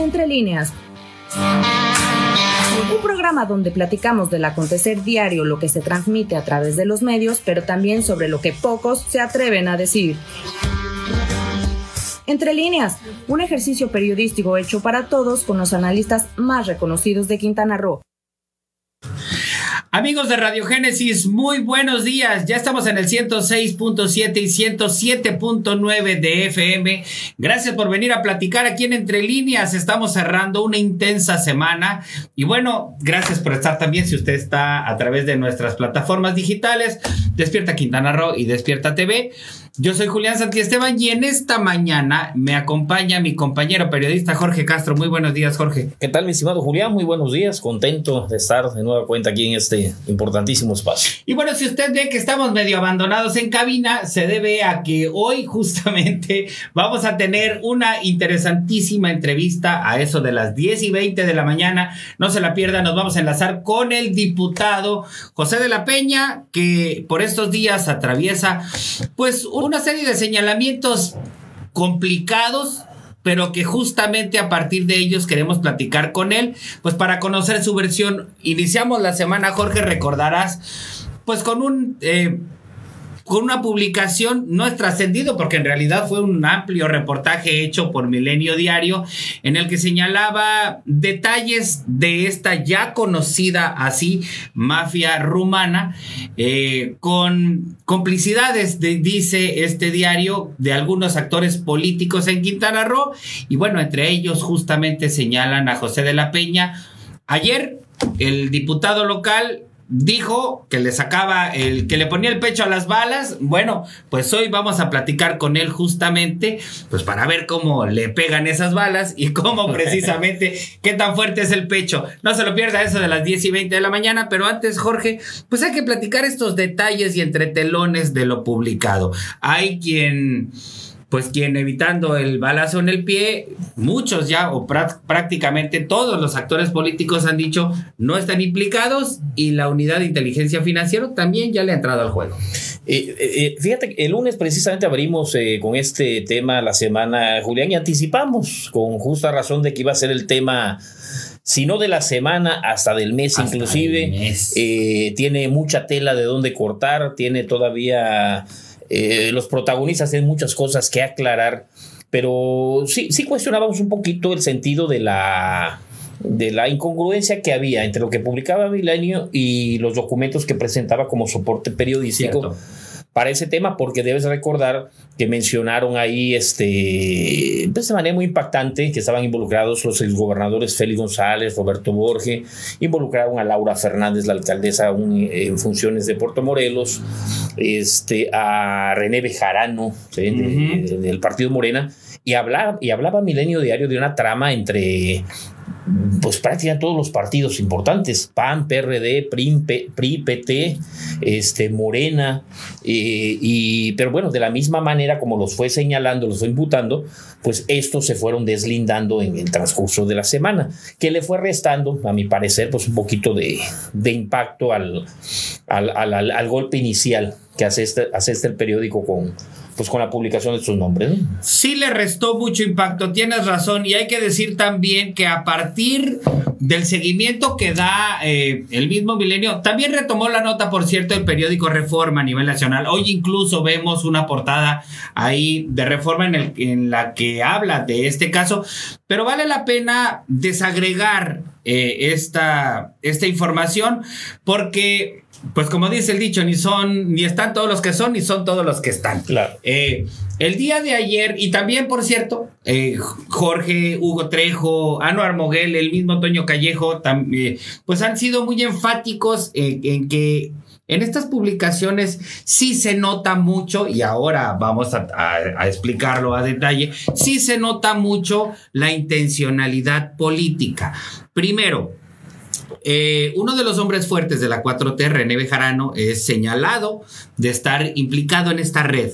Entre líneas. Un programa donde platicamos del acontecer diario, lo que se transmite a través de los medios, pero también sobre lo que pocos se atreven a decir. Entre líneas, un ejercicio periodístico hecho para todos con los analistas más reconocidos de Quintana Roo. Amigos de Radio Génesis, muy buenos días. Ya estamos en el 106.7 y 107.9 de FM. Gracias por venir a platicar aquí en Entre Líneas. Estamos cerrando una intensa semana. Y bueno, gracias por estar también si usted está a través de nuestras plataformas digitales, Despierta Quintana Roo y Despierta TV. Yo soy Julián Santiesteban y en esta mañana me acompaña mi compañero periodista Jorge Castro. Muy buenos días, Jorge. ¿Qué tal, mi estimado Julián? Muy buenos días. Contento de estar de nueva cuenta aquí en este importantísimo espacio. Y bueno, si usted ve que estamos medio abandonados en cabina, se debe a que hoy justamente vamos a tener una interesantísima entrevista a eso de las 10 y 20 de la mañana. No se la pierda, nos vamos a enlazar con el diputado José de la Peña, que por estos días atraviesa pues una serie de señalamientos complicados pero que justamente a partir de ellos queremos platicar con él, pues para conocer su versión. Iniciamos la semana, Jorge, recordarás, pues con un... Eh, con una publicación no es trascendido porque en realidad fue un amplio reportaje hecho por Milenio Diario en el que señalaba detalles de esta ya conocida así mafia rumana eh, con complicidades, dice este diario, de algunos actores políticos en Quintana Roo y bueno, entre ellos justamente señalan a José de la Peña. Ayer el diputado local dijo que le sacaba el que le ponía el pecho a las balas. Bueno, pues hoy vamos a platicar con él justamente, pues para ver cómo le pegan esas balas y cómo precisamente qué tan fuerte es el pecho. No se lo pierda eso de las 10 y 20 de la mañana, pero antes, Jorge, pues hay que platicar estos detalles y entretelones de lo publicado. Hay quien pues quien evitando el balazo en el pie, muchos ya o prácticamente todos los actores políticos han dicho no están implicados y la unidad de inteligencia financiera también ya le ha entrado al juego. Eh, eh, fíjate, el lunes precisamente abrimos eh, con este tema la semana, Julián, y anticipamos con justa razón de que iba a ser el tema si no de la semana, hasta del mes inclusive. tiene mucha tela de dónde cortar, tiene todavía eh, los protagonistas tienen muchas cosas que aclarar, pero sí, sí cuestionábamos un poquito el sentido de la, de la incongruencia que había entre lo que publicaba Milenio y los documentos que presentaba como soporte periodístico para ese tema, porque debes recordar que mencionaron ahí este, pues, de manera muy impactante que estaban involucrados los exgobernadores Félix González, Roberto Borge, involucraron a Laura Fernández, la alcaldesa en funciones de Puerto Morelos, este, a René Bejarano del Partido Morena, y y hablaba Milenio Diario de una trama entre pues prácticamente todos los partidos importantes, PAN, PRD, PRI, PT, este, Morena, eh, y, pero bueno, de la misma manera como los fue señalando, los fue imputando, pues estos se fueron deslindando en el transcurso de la semana, que le fue restando, a mi parecer, pues un poquito de, impacto al, al, golpe inicial que hace este, hace este el periódico con, pues con la publicación de sus nombres. Sí le restó mucho impacto, tienes razón, y hay que decir también que a partir del seguimiento que da eh, el mismo milenio, también retomó la nota, por cierto, el periódico Reforma a nivel nacional. Hoy incluso vemos una portada ahí de Reforma en, el, en la que habla de este caso, pero vale la pena desagregar eh, esta, esta información porque pues como dice el dicho, ni son, ni están todos los que son, ni son todos los que están. Claro. Eh, el día de ayer, y también, por cierto, eh, Jorge, Hugo Trejo, Anuar Moguel, el mismo Toño Callejo, también, pues han sido muy enfáticos en, que en estas publicaciones sí se nota mucho, y ahora vamos a, a, explicarlo a detalle, sí se nota mucho la intencionalidad política. Primero, eh, uno de los hombres fuertes de la 4T, René Bejarano, es señalado de estar implicado en esta red.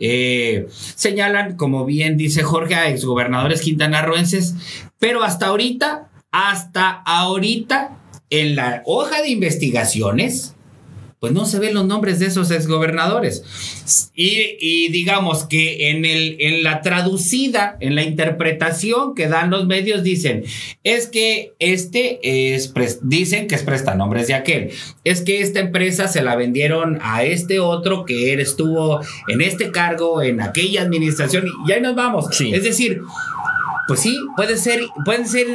Eh, señalan, como bien dice Jorge, a exgobernadores quintanarroenses, pero hasta ahorita, hasta ahorita, en la hoja de investigaciones, pues no se ven los nombres de esos exgobernadores. Y, y digamos que en, el, en la traducida, en la interpretación que dan los medios, dicen, es que este es, dicen que es prestanombres de aquel, es que esta empresa se la vendieron a este otro que él estuvo en este cargo, en aquella administración, y ahí nos vamos. Es decir, pues sí, puede ser, pueden ser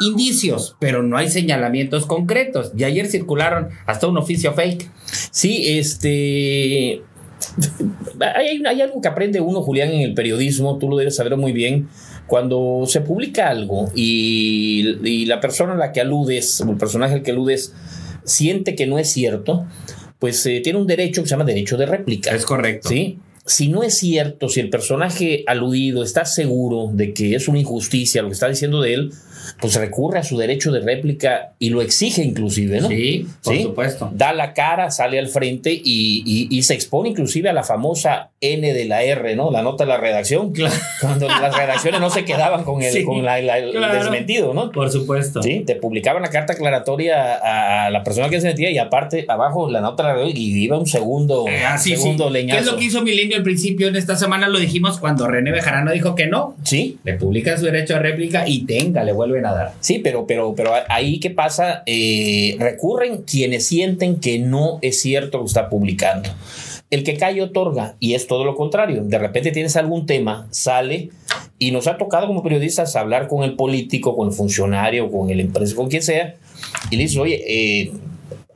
indicios, pero no hay señalamientos concretos. Y ayer circularon hasta un oficio fake. Sí, este. Hay, hay, algo que aprende uno, Julián, en el periodismo, tú lo debes saber muy bien. Cuando se publica algo y, la persona a la que aludes, o el personaje al que aludes, siente que no es cierto, pues eh, tiene un derecho que se llama derecho de réplica. Es correcto. Sí si no es cierto, si el personaje aludido está seguro de que es una injusticia lo que está diciendo de él, pues recurre a su derecho de réplica y lo exige inclusive, ¿no? Sí, por supuesto. Da la cara, sale al frente y, se expone inclusive a la famosa N de la R, ¿no? La nota de la redacción, cuando las redacciones no se quedaban con el, con desmentido, ¿no? Por supuesto. Sí, te publicaban la carta aclaratoria a la persona que se metía y aparte abajo la nota de la redacción y iba un segundo, eh, ah, segundo leñazo. ¿Qué es lo que hizo Milenio al principio en esta semana? Lo dijimos cuando René Bejarano dijo que no. Sí. Le publica su derecho a réplica y tenga, le vuelve a Sí, pero, pero, pero ahí qué pasa, eh, recurren quienes sienten que no es cierto lo que está publicando. El que cae otorga, y es todo lo contrario. De repente tienes algún tema, sale, y nos ha tocado como periodistas hablar con el político, con el funcionario, con el empresario, con quien sea, y le dices, oye, eh,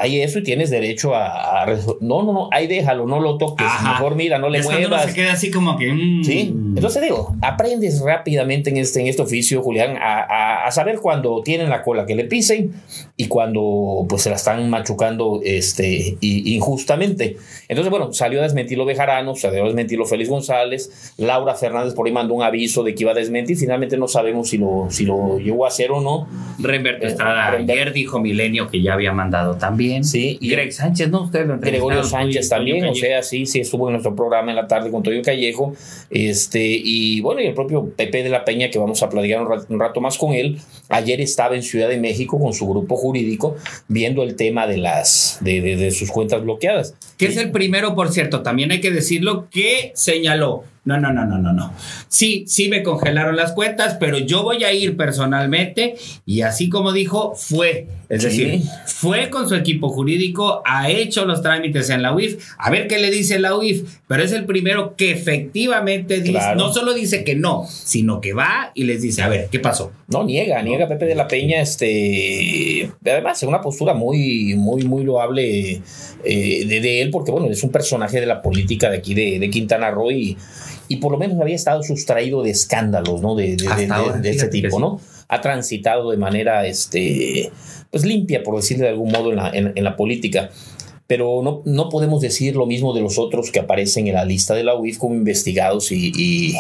hay eso y tienes derecho a, no, no, no, ahí déjalo, no lo toques, mejor mira, no le muevas. No se queda así como que mm. Sí, entonces digo, aprendes rápidamente en este en este oficio, Julián, a, a, saber cuando tienen la cola que le pisen y cuando pues se la están machucando este injustamente. Entonces, bueno, salió a desmentirlo Bejarano, salió a desmentirlo Félix González, Laura Fernández por ahí mandó un aviso de que iba a desmentir, finalmente no sabemos si lo si lo llegó a hacer o no. Remberto Estrada ayer dijo Milenio que ya había mandado también Sí. Y Greg Sánchez, ¿no? Usted lo Gregorio Sánchez también, o sea, sí, sí, estuvo en nuestro programa en la tarde con Toyo Callejo. Este, y bueno, y el propio Pepe de la Peña, que vamos a platicar un rato, más con él. Ayer estaba en Ciudad de México con su grupo jurídico viendo el tema de las de, de sus cuentas bloqueadas. Que es el primero, por cierto, también hay que decirlo, que señaló no, no, no, no, no, no. Sí, sí me congelaron las cuentas, pero yo voy a ir personalmente y así como dijo, fue. Es decir, fue con su equipo jurídico, ha hecho los trámites en la UIF, a ver qué le dice la UIF, pero es el primero que efectivamente dice, no solo dice que no, sino que va y les dice, a ver, ¿qué pasó? No, niega, niega Pepe de la Peña, este, además es una postura muy, muy, muy loable eh, de, él, porque bueno, es un personaje de la política de aquí de, de Quintana Roo y y por lo menos había estado sustraído de escándalos, ¿no? De, de, ese tipo, ¿no? Ha transitado de manera, este, pues limpia, por decirlo de algún modo, en la, en, la política. Pero no, no podemos decir lo mismo de los otros que aparecen en la lista de la UIF como investigados y, y,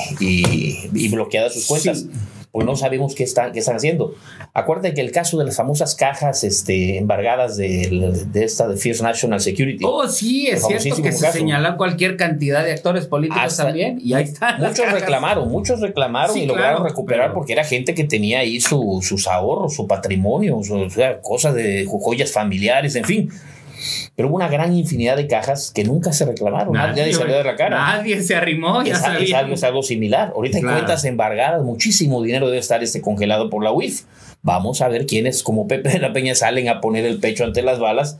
y, bloqueadas sus cuentas pues no sabemos qué están, qué están haciendo. Acuérdate que el caso de las famosas cajas este, embargadas de, de esta de First National Security. Oh, sí, es cierto que se señala cualquier cantidad de actores políticos también, y ahí están. Muchos reclamaron, muchos reclamaron y lograron recuperar porque era gente que tenía ahí su, sus ahorros, su patrimonio, o sea, cosas de joyas familiares, en fin. Pero hubo una gran infinidad de cajas que nunca se reclamaron. Nadie, salió de la cara. Nadie se arrimó. Ya es, algo, es algo similar. Ahorita hay cuentas embargadas, muchísimo dinero debe estar este congelado por la UIF. Vamos a ver quiénes, como Pepe de la Peña, salen a poner el pecho ante las balas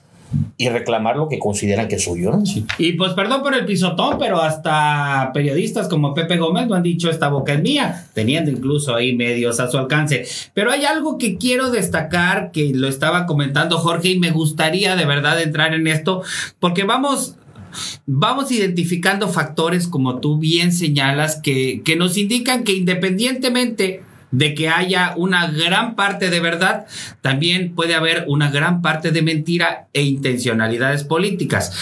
y reclamar lo que consideran que es suyo. ¿no? Y pues perdón por el pisotón, pero hasta periodistas como Pepe Gómez lo han dicho, esta boca es mía, teniendo incluso ahí medios a su alcance. Pero hay algo que quiero destacar, que lo estaba comentando Jorge, y me gustaría de verdad entrar en esto, porque vamos vamos identificando factores, como tú bien señalas, que, que, nos indican que independientemente de que haya una gran parte de verdad, también puede haber una gran parte de mentira e intencionalidades políticas.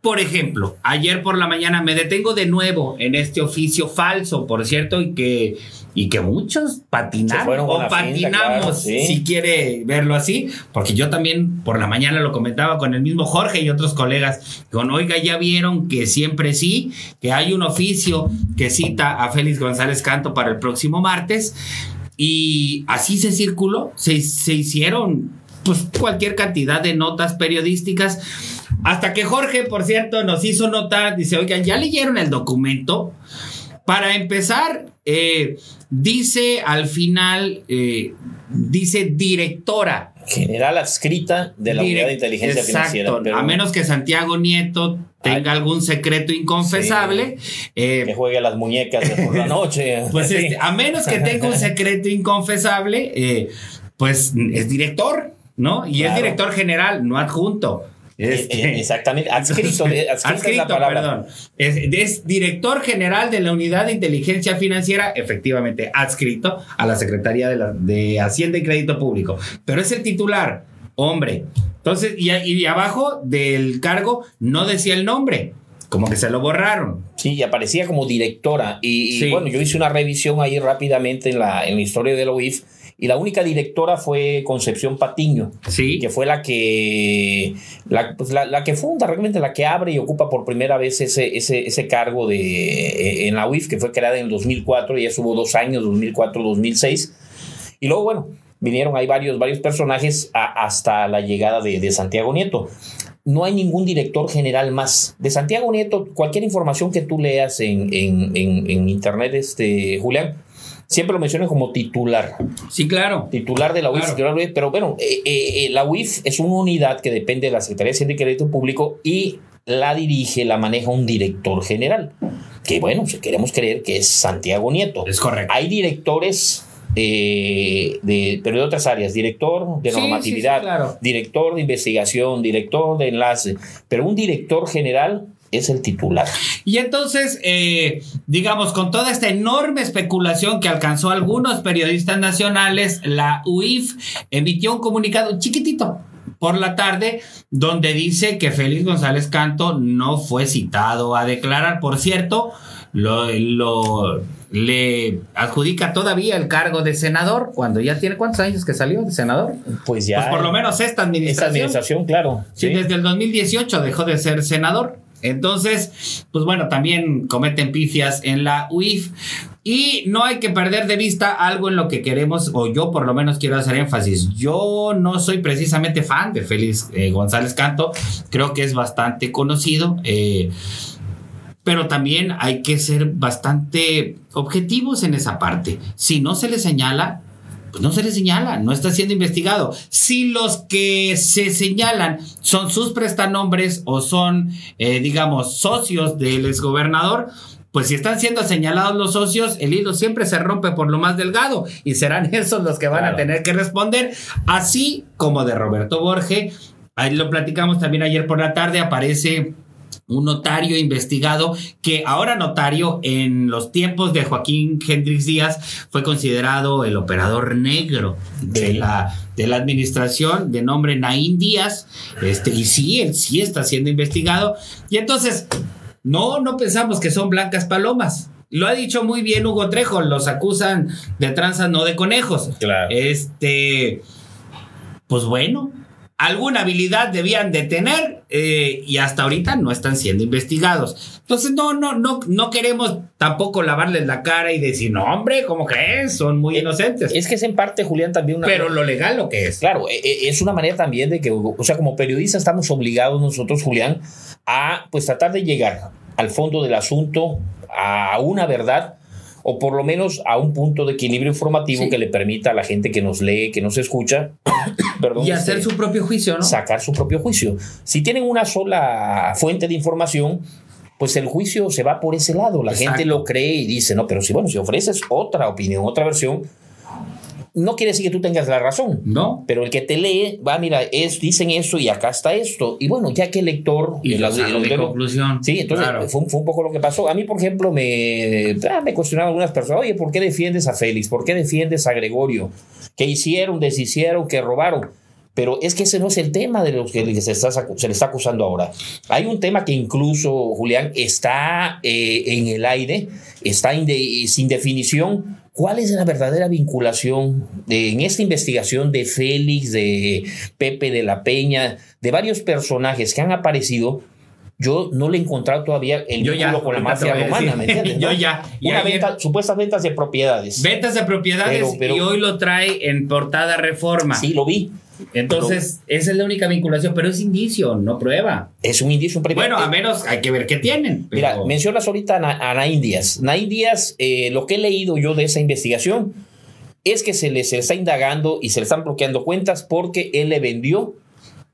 Por ejemplo, ayer por la mañana me detengo de nuevo en este oficio falso, por cierto, y que, y que muchos patinaron o patinamos, si quiere verlo así, porque yo también por la mañana lo comentaba con el mismo Jorge y otros colegas, con oiga, ya vieron que siempre sí, que hay un oficio que cita a Félix González Canto para el próximo martes, y así se circuló, se, se hicieron pues cualquier cantidad de notas periodísticas Hasta que Jorge, por cierto, nos hizo notar, dice, oigan, ¿ya leyeron el documento? Para empezar, eh, dice al final, eh, dice directora. General adscrita de la Unidad de Inteligencia Financiera. A menos que Santiago Nieto tenga algún secreto inconfesable. Eh, que juegue a las muñecas de por la noche. Pues este, a menos que tenga un secreto inconfesable, pues es director, ¿no? Y es director general, no adjunto. Este, exactamente, adscrito, adscrito, perdón. Es, director general de la Unidad de Inteligencia Financiera, efectivamente, adscrito a la Secretaría de, de Hacienda y Crédito Público. Pero es el titular, hombre. Entonces, y, y abajo del cargo no decía el nombre como que se lo borraron. Sí, y aparecía como directora. Y, bueno, yo hice una revisión ahí rápidamente en la, en la historia de la UIF y la única directora fue Concepción Patiño, sí. que fue la que, pues, la, la, que funda, realmente la que abre y ocupa por primera vez ese, ese, ese cargo de, eh, en la UIF, que fue creada en el 2004, ya estuvo dos años, 2004-2006. Y luego, bueno, vinieron ahí varios, varios personajes hasta la llegada de, de Santiago Nieto no hay ningún director general más. De Santiago Nieto, cualquier información que tú leas en, en, en, en internet, este, Julián, siempre lo mencionan como titular. Sí, claro. Titular de la UIF, pero bueno, eh, eh, eh, la UIF es una unidad que depende de la Secretaría de Hacienda y Crédito Público y la dirige, la maneja un director general, que bueno, si queremos creer que es Santiago Nieto. Es correcto. Hay directores de, pero de otras áreas, director de normatividad, director de investigación, director de enlace, pero un director general es el titular. Y entonces, eh, digamos, con toda esta enorme especulación que alcanzó algunos periodistas nacionales, la UIF emitió un comunicado chiquitito por la tarde donde dice que Félix González Canto no fue citado a declarar. Por cierto, lo, lo le adjudica todavía el cargo de senador cuando ya tiene cuántos años que salió de senador. Pues ya. Pues por lo menos esta administración. Esta administración, claro. sí, desde el 2018 dejó de ser senador. Entonces, pues bueno, también cometen pifias en la UIF. Y no hay que perder de vista algo en lo que queremos, o yo por lo menos quiero hacer énfasis. Yo no soy precisamente fan de Félix eh, González Canto, creo que es bastante conocido. Eh, pero también hay que ser bastante objetivos en esa parte. Si no se le señala, pues no se le señala, no está siendo investigado. Si los que se señalan son sus prestanombres o son, eh, digamos, socios del exgobernador, pues si están siendo señalados los socios, el hilo siempre se rompe por lo más delgado y serán esos los que van a tener que responder, así como de Roberto Borge. Ahí lo platicamos también ayer por la tarde, aparece un notario investigado que ahora notario en los tiempos de Joaquín Hendrix Díaz fue considerado el operador negro de la, de la administración de nombre Naín Díaz este, y sí, él sí está siendo investigado y entonces no, no pensamos que son blancas palomas. Lo ha dicho muy bien Hugo Trejo, los acusan de tranzas, no de conejos. Claro. Este, pues bueno, alguna habilidad debían de tener eh, y hasta ahorita no están siendo investigados. Entonces no, no, no, no queremos tampoco lavarles la cara y decir, no, hombre, ¿cómo crees? Son muy eh, inocentes. Es que es en parte, Julián, también una... Pero lo legal lo que es. Claro, eh, es una manera también de que, o sea, como periodistas estamos obligados nosotros, Julián, a pues tratar de llegar al fondo del asunto, a una verdad o por lo menos a un punto de equilibrio informativo que le permita a la gente que nos lee, que nos escucha, y hacer este, su propio juicio, ¿no? Sacar su propio juicio. Si tienen una sola fuente de información, pues el juicio se va por ese lado. La gente lo cree y dice, no, pero si bueno, si ofreces otra opinión, otra versión, no quiere decir que tú tengas la razón. No. Pero el que te lee, va, mira, es, dicen eso y acá está esto. Y bueno, ya que el lector. Y la, conclusión. Sí, entonces fue, un poco lo que pasó. A mí, por ejemplo, me, ah, me cuestionaban algunas personas, oye, ¿por qué defiendes a Félix? ¿Por qué defiendes a Gregorio? ¿Qué hicieron, deshicieron, qué robaron? Pero es que ese no es el tema de los que se, se le está acusando ahora. Hay un tema que incluso, Julián, está eh, en el aire, está sin definición, ¿Cuál es la verdadera vinculación en esta investigación de Félix, de Pepe de la Peña, de varios personajes que han aparecido yo no le he encontrado todavía el Yo ya, vínculo con la mafia romana. ¿me entiendes? Yo no? ya. Y Una ayer- venta, supuestas ventas de propiedades. Ventas de propiedades Pero- pero- y hoy lo trae en portada reforma. Sí, lo vi. Entonces, esa es la única vinculación, pero es indicio, no prueba. Es un indicio, un primer- Bueno, a menos hay que ver qué tienen. Mira, mencionas ahorita a, Na- a Naín Díaz. Naín Díaz, eh, lo que he leído yo de esa investigación es que se le, se le está indagando y se le están bloqueando cuentas porque él le vendió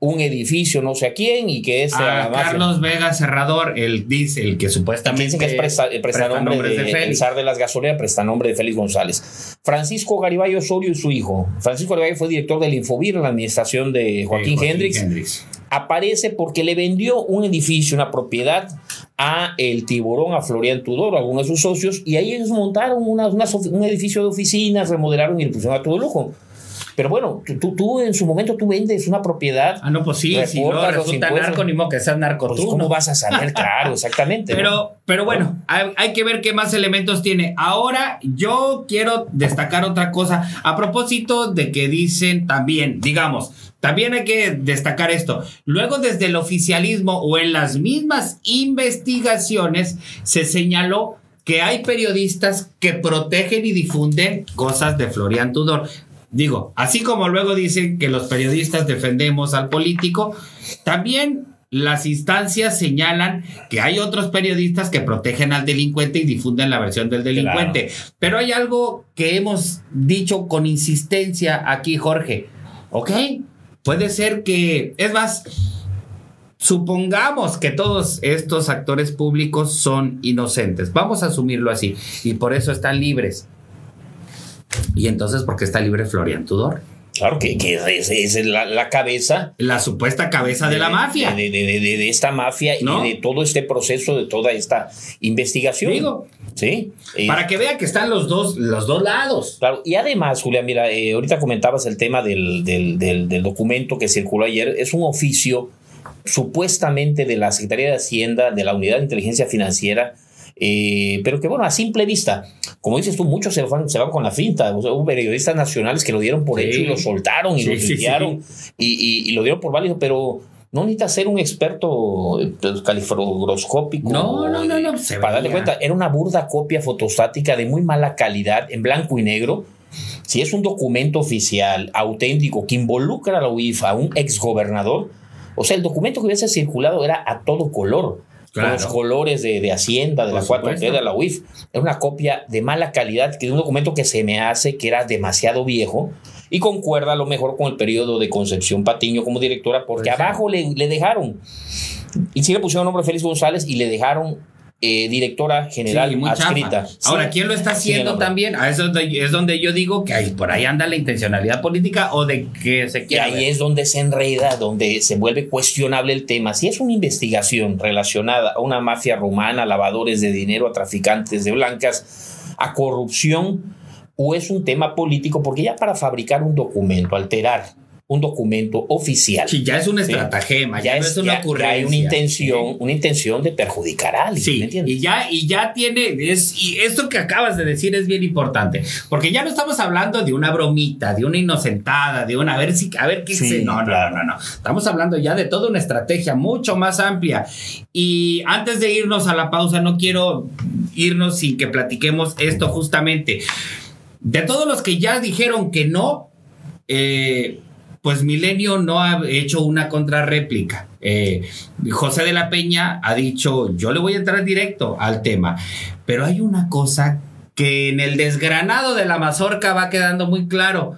un edificio no sé a quién y que es a la a mafia. Carlos Vega Cerrador, el dice, el que supuestamente Dicen que es presta, el prestanombre de, de el zar de las gasolineras, prestanombre de Félix González. Francisco Garibay Osorio y su hijo. Francisco Garibay fue director del Infovir en la administración de Joaquín, Eh, Hendrix. Aparece porque le vendió un edificio, una propiedad a el tiburón, a Florian Tudor, a algunos de sus socios, y ahí ellos montaron una- un edificio de oficinas, remodelaron y le pusieron a todo lujo. Pero bueno, tú, tú, tú en su momento tú vendes una propiedad. Ah, no, pues sí, si no resulta narco, ni modo que seas narco Pues, tú, ¿Cómo ¿no? vas a saber? Claro, exactamente. ¿no? Pero, pero bueno, hay, hay que ver qué más elementos tiene. Ahora, yo quiero destacar otra cosa. A propósito de que dicen también, digamos, también hay que destacar esto. Luego, desde el oficialismo o en las mismas investigaciones, se señaló que hay periodistas que protegen y difunden cosas de Florian Tudor. Digo, así como luego dicen que los periodistas defendemos al político, también las instancias señalan que hay otros periodistas que protegen al delincuente y difunden la versión del delincuente. Pero hay algo que hemos dicho con insistencia aquí, Jorge. ¿Ok? Puede ser que, es más, supongamos que todos estos actores públicos son inocentes. Vamos a asumirlo así. Y por eso están libres. Y entonces, ¿por qué está libre Florian Tudor? Claro que, que es, es la, la cabeza La supuesta cabeza de la mafia. De, de- esta mafia ¿No? y de todo este proceso, de toda esta investigación. Digo. Sí. Eh, Para que vea que están los dos, los dos lados. Claro, y además, Julián, mira, eh, ahorita comentabas el tema del, del- del- del documento que circuló ayer. Es un oficio supuestamente de la Secretaría de Hacienda, de la Unidad de Inteligencia Financiera, eh, pero que bueno, a simple vista, como dices tú, muchos se van, se van con la finta. O sea, hubo periodistas nacionales que lo dieron por Sí. hecho y lo soltaron y Sí, lo sí, tuitearon y, y- y lo dieron por válido, pero no necesita ser un experto eh, pues, califroscópico. No, no, no, no, se Para darle cuenta, era una burda copia fotostática de muy mala calidad, en blanco y negro. Si es un documento oficial, auténtico, que involucra a la UIF, a un exgobernador, o sea, el documento que hubiese circulado era a todo color, Claro. con los colores de, de Hacienda, de Por la 4T, supuesto. de la UIF. Era una copia de mala calidad, que de un documento que se me hace que era demasiado viejo y concuerda a lo mejor con el periodo de Concepción Patiño como directora, porque Pues abajo le, le dejaron, y sí le pusieron nombre Félix González y le dejaron eh, directora general Sí, adscrita. Ahora. ¿quién lo está haciendo también? A eso es donde, yo digo que ahí, por ahí anda la intencionalidad política o de que se Y quiera. ahí ver. es donde se enreda, donde se vuelve cuestionable el tema. Si es una investigación relacionada a una mafia rumana, a lavadores de dinero, a traficantes de blancas, a corrupción, o es un tema político, porque ya para fabricar un documento, alterar un documento oficial, Sí, ya es una Sí. estratagema, ya, no es una ya- ya ocurrencia. hay una intención, Sí. una intención de perjudicar a alguien. ¿me Sí, entiendes? y ya, y ya tiene, es, y esto que acabas de decir es bien importante, porque ya no estamos hablando de una bromita, de una inocentada, de una, a ver si, a ver qué Sí, se, no, no, no, no, estamos hablando ya de toda una estrategia mucho más amplia. Y antes de irnos a la pausa, no quiero irnos sin que platiquemos esto justamente. De todos los que ya dijeron que no, eh, pues Milenio no ha hecho una contrarréplica. Eh, José de la Peña ha dicho, yo le voy a entrar directo al tema, pero hay una cosa que en el desgranado de la mazorca va quedando muy claro,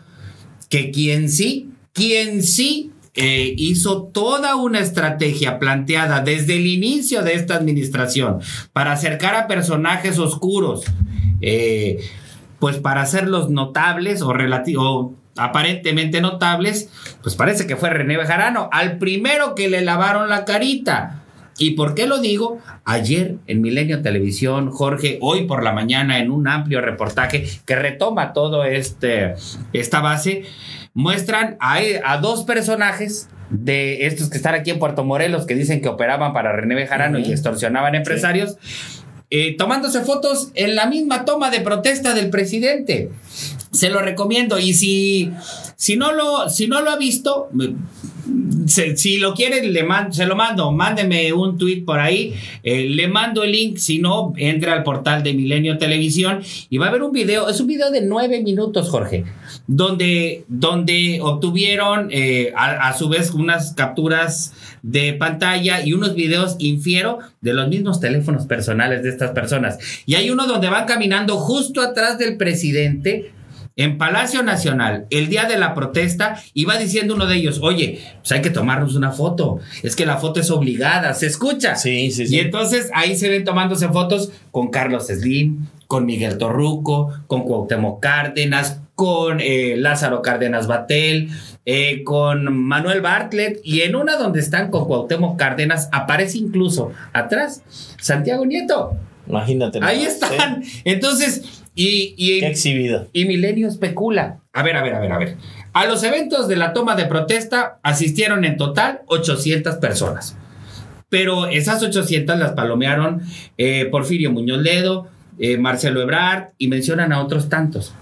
que quien sí, quien sí eh, hizo toda una estrategia planteada desde el inicio de esta administración para acercar a personajes oscuros, eh, pues para hacerlos notables o, relati- o aparentemente notables, pues parece que fue René Bejarano, al primero que le lavaron la carita. ¿Y por qué lo digo? Ayer en Milenio Televisión, Jorge, hoy por la mañana en un amplio reportaje que retoma todo este esta base, muestran a, a dos personajes de estos que están aquí en Puerto Morelos que dicen que operaban para René Bejarano y extorsionaban empresarios. Eh, tomándose fotos en la misma toma de protesta del presidente. Se lo recomiendo. Y si, si, no, lo, si no lo ha visto, si lo quieren, le se lo mando. Mándeme un tweet por ahí. eh, le mando el link. Si no, entre al portal de Milenio Televisión y va a haber un video. Es un video de nueve minutos, Jorge. Donde, donde obtuvieron eh, a, a su vez unas capturas de pantalla y unos videos, infiero, de los mismos teléfonos personales de estas personas. Y hay uno donde van caminando justo atrás del presidente en Palacio Nacional, el día de la protesta, iba diciendo uno de ellos, oye, pues hay que tomarnos una foto, es que la foto es obligada, se escucha. Sí, sí, sí. Y entonces ahí se ven tomándose fotos con Carlos Slim, con Miguel Torruco, con Cuauhtémoc Cárdenas, con eh, Lázaro Cárdenas Batel, eh, con Manuel Bartlett, y en una donde están con Cuauhtémoc Cárdenas aparece incluso atrás Santiago Nieto. Imagínate. Ahí más, están. ¿eh? Entonces, y, y, Qué exhibida. y Milenio especula. A ver, a ver, a ver, a ver. A los eventos de la toma de protesta asistieron en total 800 personas. Pero esas 800 las palomearon eh, Porfirio Muñoz Ledo, eh, Marcelo Ebrard y mencionan a otros tantos.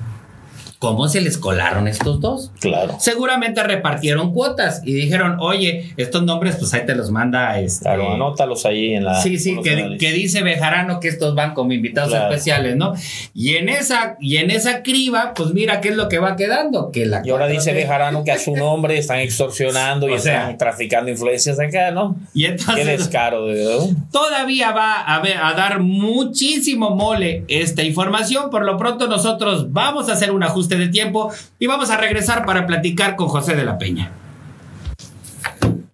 ¿Cómo se les colaron estos dos? Claro. Seguramente repartieron cuotas y dijeron, oye, estos nombres, pues ahí te los manda este. Claro, anótalos ahí en la. Sí, sí, que, dice Bejarano que estos van como invitados Claro. especiales, ¿no? Y en esa, y en esa criba, pues mira qué es lo que va quedando. Que la Y ahora 4T dice Bejarano que a su nombre están extorsionando y O sea. están traficando influencias acá, ¿no? Y Qué entonces descaro, de verdad. todavía va a, ver, a dar muchísimo mole esta información. Por lo pronto nosotros vamos a hacer un ajuste de tiempo y vamos a regresar para platicar con José de la Peña.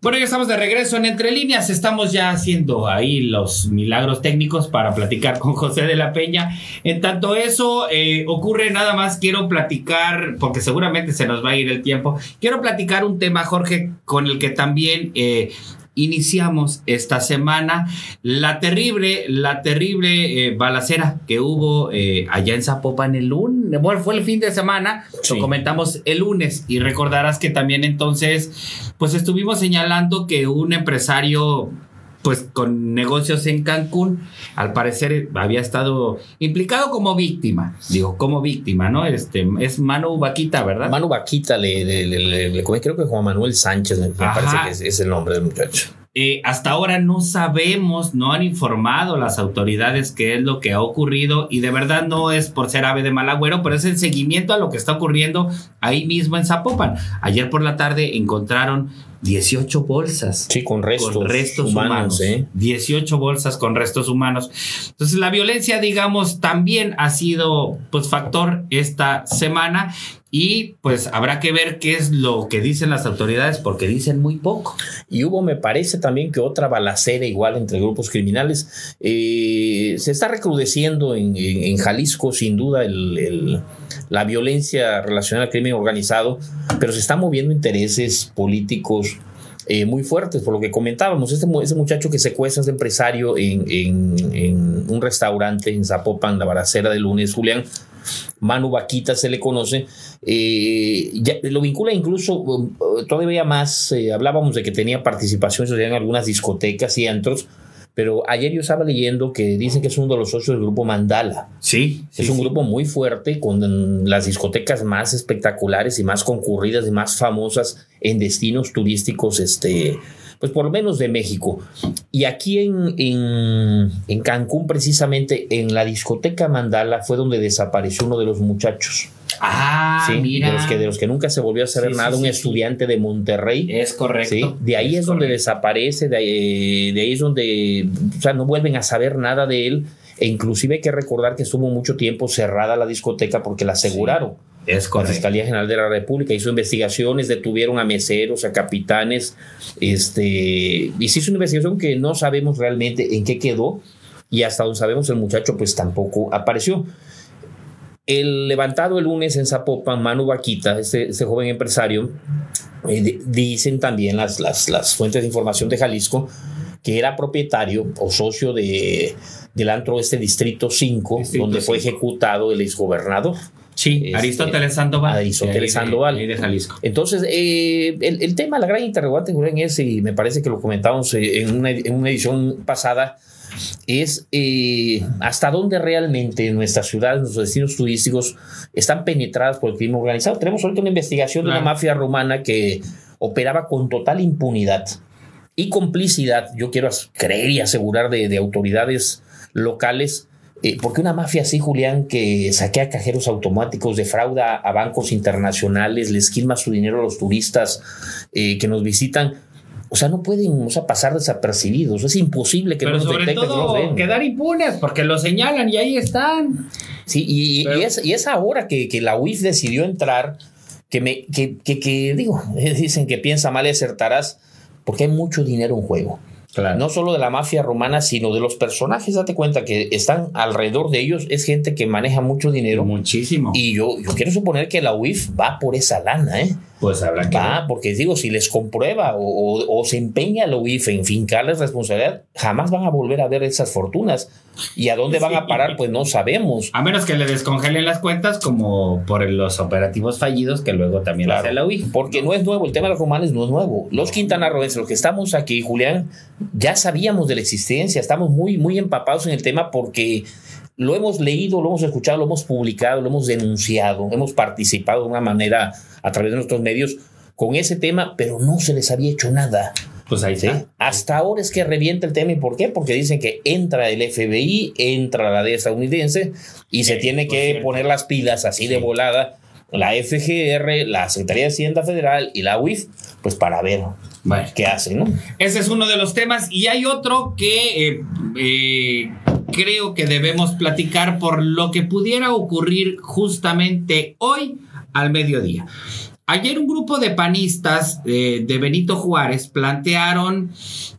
Bueno, ya estamos de regreso en Entre Líneas. Estamos ya haciendo ahí los milagros técnicos para platicar con José de la Peña. En tanto eso eh, ocurre, nada más quiero platicar, porque seguramente se nos va a ir el tiempo. Quiero platicar un tema, Jorge, con el que también eh, iniciamos esta semana. La terrible, la terrible eh, balacera que hubo eh, allá en Zapopan el lunes. Bueno, fue el fin de semana. Sí. Lo comentamos el lunes. Y recordarás que también entonces, pues estuvimos señalando que un empresario pues con negocios en Cancún, al parecer había estado implicado como víctima, digo, como víctima, ¿no? Este, es Manu Vaquita, ¿verdad? Manu Vaquita le, le, le, le- le comí, creo que Juan Manuel Sánchez, me, me Ajá. parece que es, es el nombre del muchacho. Eh, hasta ahora no sabemos, no han informado las autoridades qué es lo que ha ocurrido y de verdad no es por ser ave de mal agüero, pero es el seguimiento a lo que está ocurriendo ahí mismo en Zapopan. Ayer por la tarde encontraron 18 bolsas. Sí, con restos, con restos humanos, ¿eh? 18 bolsas con restos humanos. Entonces la violencia, digamos, también ha sido pues factor esta semana y pues habrá que ver qué es lo que dicen las autoridades porque dicen muy poco. Y hubo, me parece también que otra balacera igual entre grupos criminales. Eh, se está recrudeciendo en, en- en Jalisco, sin duda, el- el- la violencia relacionada al crimen organizado, pero se están moviendo intereses políticos eh, muy fuertes, por lo que comentábamos. Este, ese muchacho que secuestra, este empresario en, en- un restaurante en Zapopan, la balacera de lunes, Julián. Manu Vaquita se le conoce, eh, lo vincula incluso um, todavía más, eh, hablábamos de que tenía participación social en algunas discotecas y antros, pero ayer yo estaba leyendo que dicen que es uno de los socios del grupo Mandala. Sí, es un grupo muy fuerte con mm, las discotecas más espectaculares y más concurridas y más famosas en destinos turísticos, este, pues por lo menos de México. Y aquí en, en, en Cancún, precisamente en la discoteca Mandala, fue donde desapareció uno de los muchachos. Ah, ¿sí? mira. De, los que, de los que nunca se volvió a saber Sí, nada, sí, un estudiante de Monterrey. Es correcto. ¿sí? De ahí es, donde desaparece, de ahí, de ahí es donde o sea, no vuelven a saber nada de él. E inclusive hay que recordar que estuvo mucho tiempo cerrada la discoteca porque la aseguraron. Es La correcto. Fiscalía General de la República hizo investigaciones, detuvieron a meseros, a capitanes, este, y se hizo una investigación que no sabemos realmente en qué quedó, y hasta donde sabemos el muchacho pues tampoco apareció. El levantado el lunes en Zapopan, Manu Vaquita, este, este joven empresario, eh, di- dicen también las, las, las fuentes de información de Jalisco que era propietario o socio de, del antro este Distrito 5, Distrito donde fue 5. ejecutado el exgobernador. Sí, Este, Aristóteles Sandoval. Aristóteles Sandoval. de de Jalisco. Entonces, eh, el, el tema, la gran interrogante, Julián, es, y me parece que lo comentamos eh, en una, en una edición pasada, es eh, hasta dónde realmente nuestras ciudades, nuestros destinos turísticos están penetradas por el crimen organizado. Tenemos ahorita una investigación de una mafia romana que operaba con total impunidad y complicidad, yo quiero creer y asegurar de, autoridades locales, eh, porque una mafia así, Julián, que saquea cajeros automáticos, defrauda a bancos internacionales, les esquilma su dinero a los turistas eh, que nos visitan, o sea, no pueden o sea, pasar desapercibidos. Es imposible que Pero no sobre todo quedar impunes porque lo señalan y ahí están. Sí, y, es, y es, ahora que, que, la UIF decidió entrar, que me, que, que, que digo, dicen que piensa mal y acertarás, porque hay mucho dinero en juego. No solo de la mafia romana, sino de los personajes. Date cuenta que están alrededor de ellos. Es gente que maneja mucho dinero. Muchísimo. Y yo, yo quiero suponer que la UIF va por esa lana, ¿eh? Pues habrá que. Va, porque digo, si les comprueba o, se empeña la UIF en fincarles responsabilidad, jamás van a volver a ver esas fortunas. ¿Y a dónde van a parar? Pues no sabemos. A menos que le descongelen las cuentas, como por los operativos fallidos que luego también hace la UIF. Porque no es nuevo, el tema de los romanes no es nuevo. Los quintanarroenses, los que estamos aquí, Julián, ya sabíamos de la existencia, estamos muy, muy empapados en el tema porque lo hemos leído, lo hemos escuchado, lo hemos publicado, lo hemos denunciado, hemos participado de una manera a través de nuestros medios con ese tema, pero no se les había hecho nada. Pues ahí ¿sí? Hasta ahora es que revienta el tema. ¿Y por qué? Porque dicen que entra el FBI, entra la DEA estadounidense y se tiene que poner las pilas así de volada la FGR, la Secretaría de Hacienda Federal y la UIF, pues para ver qué hacen, ¿no? Ese es uno de los temas. Y hay otro que eh, eh, creo que debemos platicar por lo que pudiera ocurrir justamente hoy al mediodía. Ayer un grupo de panistas eh, de Benito Juárez plantearon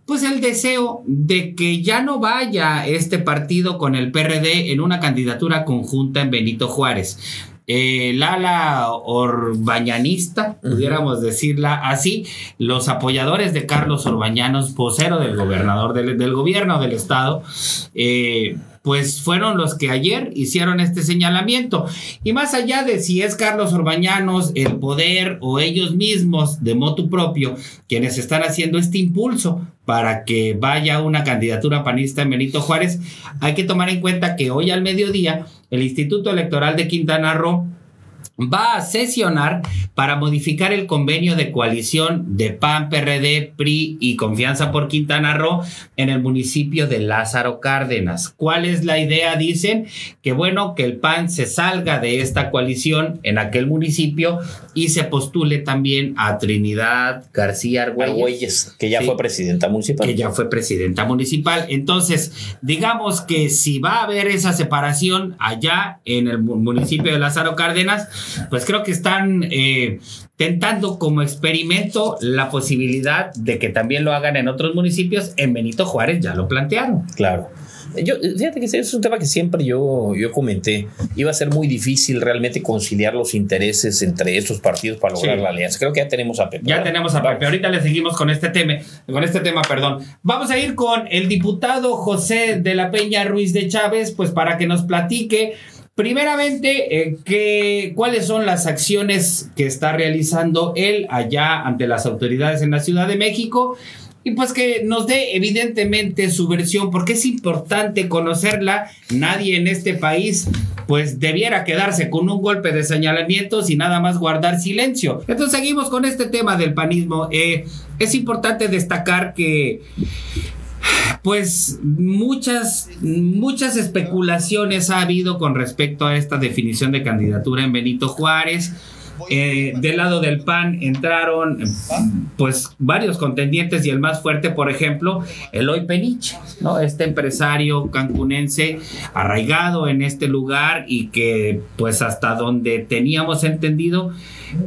pues el deseo de que ya no vaya este partido con el PRD en una candidatura conjunta en Benito Juárez. El ala orbañanista, pudiéramos decirla así, los apoyadores de Carlos Orbañanos, vocero del gobernador del, gobierno del estado, eh, pues fueron los que ayer hicieron este señalamiento. Y más allá de si es Carlos Orbañanos, el poder o ellos mismos de motu propio quienes están haciendo este impulso para que vaya una candidatura panista en Benito Juárez, hay que tomar en cuenta que hoy al mediodía el Instituto Electoral de Quintana Roo va a sesionar para modificar el convenio de coalición de PAN, PRD, PRI y Confianza por Quintana Roo en el municipio de Lázaro Cárdenas. ¿Cuál es la idea? Dicen que bueno, que el PAN se salga de esta coalición en aquel municipio y se postule también a Trinidad García Argüelles, que ya fue presidenta municipal. Que ya fue presidenta municipal. Entonces, digamos que si va a haber esa separación allá en el municipio de Lázaro Cárdenas, pues creo que están eh, tentando como experimento la posibilidad de que también lo hagan en otros municipios. En Benito Juárez ya lo plantearon. Claro. Yo, fíjate que es un tema que siempre yo, yo comenté. Iba a ser muy difícil realmente conciliar los intereses entre estos partidos para lograr la alianza. Creo que ya tenemos a Pepe. Ya tenemos a Pepe. Ahorita le seguimos con este tema, con este tema, perdón. Vamos a ir con el diputado José de la Peña Ruiz de Chávez, pues para que nos platique Primeramente, eh, ¿cuáles son las acciones que está realizando él allá ante las autoridades en la Ciudad de México? Y pues que nos dé evidentemente su versión, porque es importante conocerla. Nadie en este país pues debiera quedarse con un golpe de señalamientos y nada más guardar silencio. Entonces seguimos con este tema del panismo. Eh, es importante destacar que pues muchas, muchas especulaciones ha habido con respecto a esta definición de candidatura en Benito Juárez. Eh, del lado del PAN entraron pues varios contendientes y el más fuerte, por ejemplo, Eloy Penich, ¿no? Este empresario cancunense arraigado en este lugar y que pues hasta donde teníamos entendido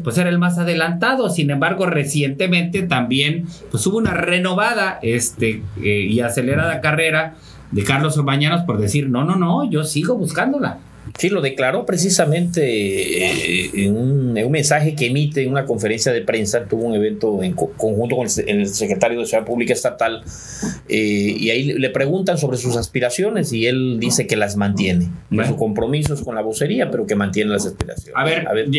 pues era el más adelantado. Sin embargo, recientemente también pues hubo una renovada este, eh, y acelerada carrera de Carlos Orbañanos por decir, no, no, no, yo sigo buscándola. Sí, lo declaró precisamente eh, en, un, mensaje que emite en una conferencia de prensa. Tuvo un evento en conjunto con el, secretario de Ciudad Pública Estatal eh, y ahí le preguntan sobre sus aspiraciones y él dice que las mantiene. Bueno. Su compromiso es con la vocería, pero que mantiene las aspiraciones. A ver, a ver.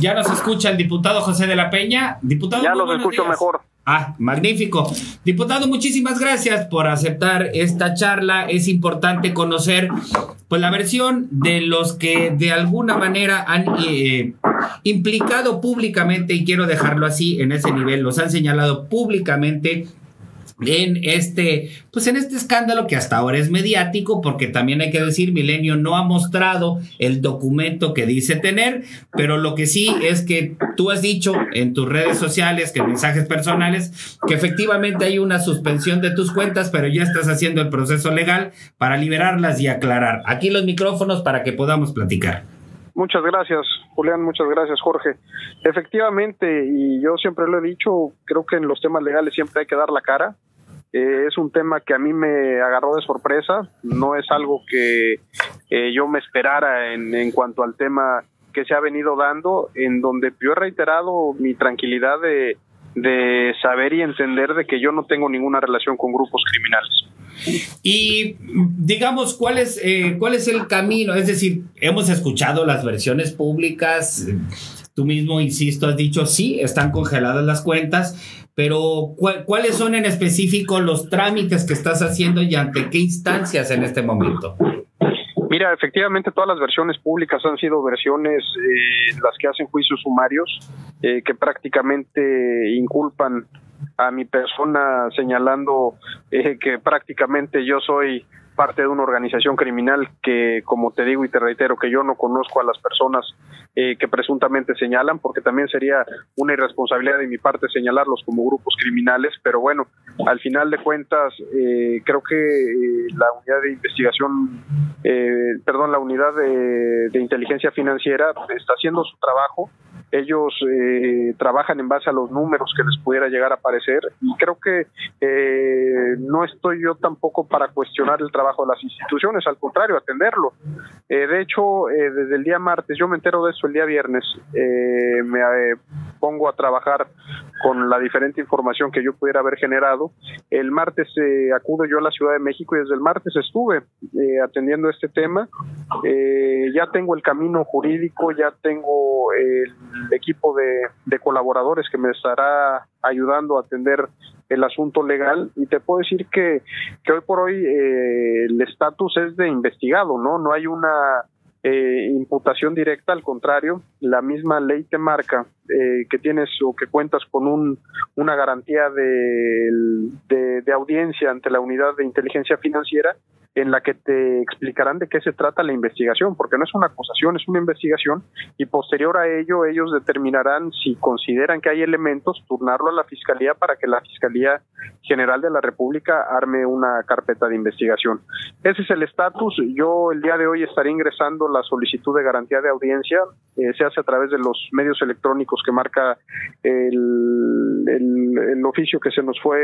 Ya, nos escucha el diputado José de la Peña. Diputado, ya los escucho mejor. Ah, magnífico. Diputado, muchísimas gracias por aceptar esta charla. Es importante conocer pues la versión de los que de alguna manera han eh, implicado públicamente, y quiero dejarlo así en ese nivel, los han señalado públicamente en este, pues en este escándalo que hasta ahora es mediático, porque también hay que decir, Milenio no ha mostrado el documento que dice tener, pero lo que sí es que tú has dicho en tus redes sociales, que mensajes personales, que efectivamente hay una suspensión de tus cuentas, pero ya estás haciendo el proceso legal para liberarlas y aclarar. Aquí los micrófonos para que podamos platicar. Muchas gracias, Julián, muchas gracias, Jorge. Efectivamente, y yo siempre lo he dicho, creo que en los temas legales siempre hay que dar la cara. Eh, es un tema que a mí me agarró de sorpresa, no es algo que eh, yo me esperara en, en cuanto al tema que se ha venido dando, en donde yo he reiterado mi tranquilidad de, de saber y entender de que yo no tengo ninguna relación con grupos criminales. Y digamos, ¿cuál es, eh, ¿cuál es el camino? Es decir, hemos escuchado las versiones públicas, tú mismo, insisto, has dicho, sí, están congeladas las cuentas, pero ¿cuáles son en específico los trámites que estás haciendo y ante qué instancias en este momento? Mira, efectivamente todas las versiones públicas han sido versiones eh, las que hacen juicios sumarios eh, que prácticamente inculpan a mi persona señalando eh, que prácticamente yo soy parte de una organización criminal que, como te digo y te reitero, que yo no conozco a las personas eh, que presuntamente señalan, porque también sería una irresponsabilidad de mi parte señalarlos como grupos criminales, pero bueno, al final de cuentas, eh, creo que eh, la unidad de investigación, eh, perdón, la unidad de, de inteligencia financiera está haciendo su trabajo ellos eh, trabajan en base a los números que les pudiera llegar a aparecer y creo que eh, no estoy yo tampoco para cuestionar el trabajo de las instituciones, al contrario, atenderlo. De hecho, desde el día martes, yo me entero de eso el día viernes, eh, me eh, pongo a trabajar con la diferente información que yo pudiera haber generado. El martes eh, acudo yo a la Ciudad de México y desde el martes estuve eh, atendiendo este tema. Ya tengo el camino jurídico, ya tengo el equipo de, colaboradores que me estará ayudando a atender el asunto legal y te puedo decir que, que hoy por hoy el estatus es de investigado, ¿no? No hay una eh, imputación directa, al contrario, la misma ley te marca eh, que tienes o que cuentas con un, una garantía de, audiencia ante la unidad de inteligencia financiera en la que te explicarán de qué se trata la investigación, porque no es una acusación, es una investigación y posterior a ello ellos determinarán si consideran que hay elementos, turnarlo a la Fiscalía para que la Fiscalía General de la República arme una carpeta de investigación. Ese es el estatus. Yo el día de hoy estaré ingresando la solicitud de garantía de audiencia, eh, se hace a través de los medios electrónicos que marca el, el, el oficio que se nos fue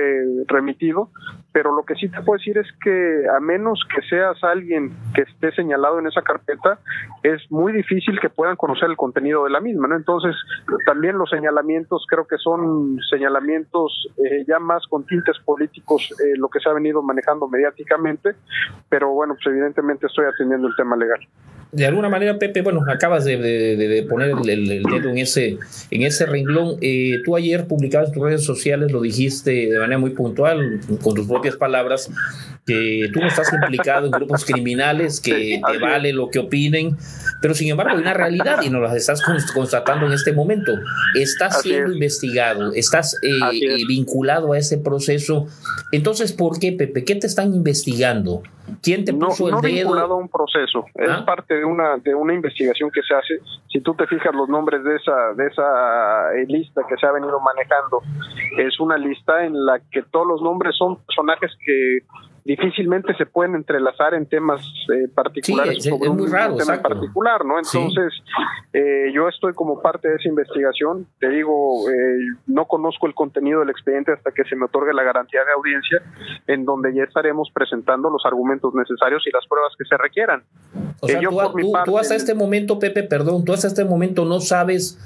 remitido, pero lo que sí te puedo decir es que a menos que seas alguien que esté señalado en esa carpeta, es muy difícil que puedan conocer el contenido de la misma, ¿no? Entonces, también los señalamientos creo que son señalamientos eh, ya más con tintes políticos, eh, lo que se ha venido manejando mediáticamente, pero bueno, pues evidentemente estoy atendiendo el tema legal de alguna manera, Pepe, bueno, acabas de, de, de poner el, el, dedo en ese, en ese renglón. Eh, tú ayer publicabas en tus redes sociales, lo dijiste de manera muy puntual, con tus propias palabras, que tú no estás implicado en grupos criminales, que te vale lo que opinen, pero sin embargo hay una realidad y nos la estás constatando en este momento. Estás siendo es. investigado, estás eh, eh, vinculado a ese proceso. Entonces, ¿por qué, Pepe? ¿Qué te están investigando? ¿Quién te puso no, no el dedo? vinculado a un proceso, ¿Ah? es parte de una de una investigación que se hace. Si tú te fijas los nombres de esa de esa eh, lista que se ha venido manejando, es una lista en la que todos los nombres son personajes que difícilmente se pueden entrelazar en temas eh, particulares sí, es, sobre es muy un, tema en particular, ¿no? Entonces, sí. eh, yo estoy como parte de esa investigación, te digo, eh, no conozco el contenido del expediente hasta que se me otorgue la garantía de audiencia, en donde ya estaremos presentando los argumentos necesarios y las pruebas que se requieran. O sea, tú, tú, parte, tú hasta este momento, Pepe, perdón, tú hasta este momento no sabes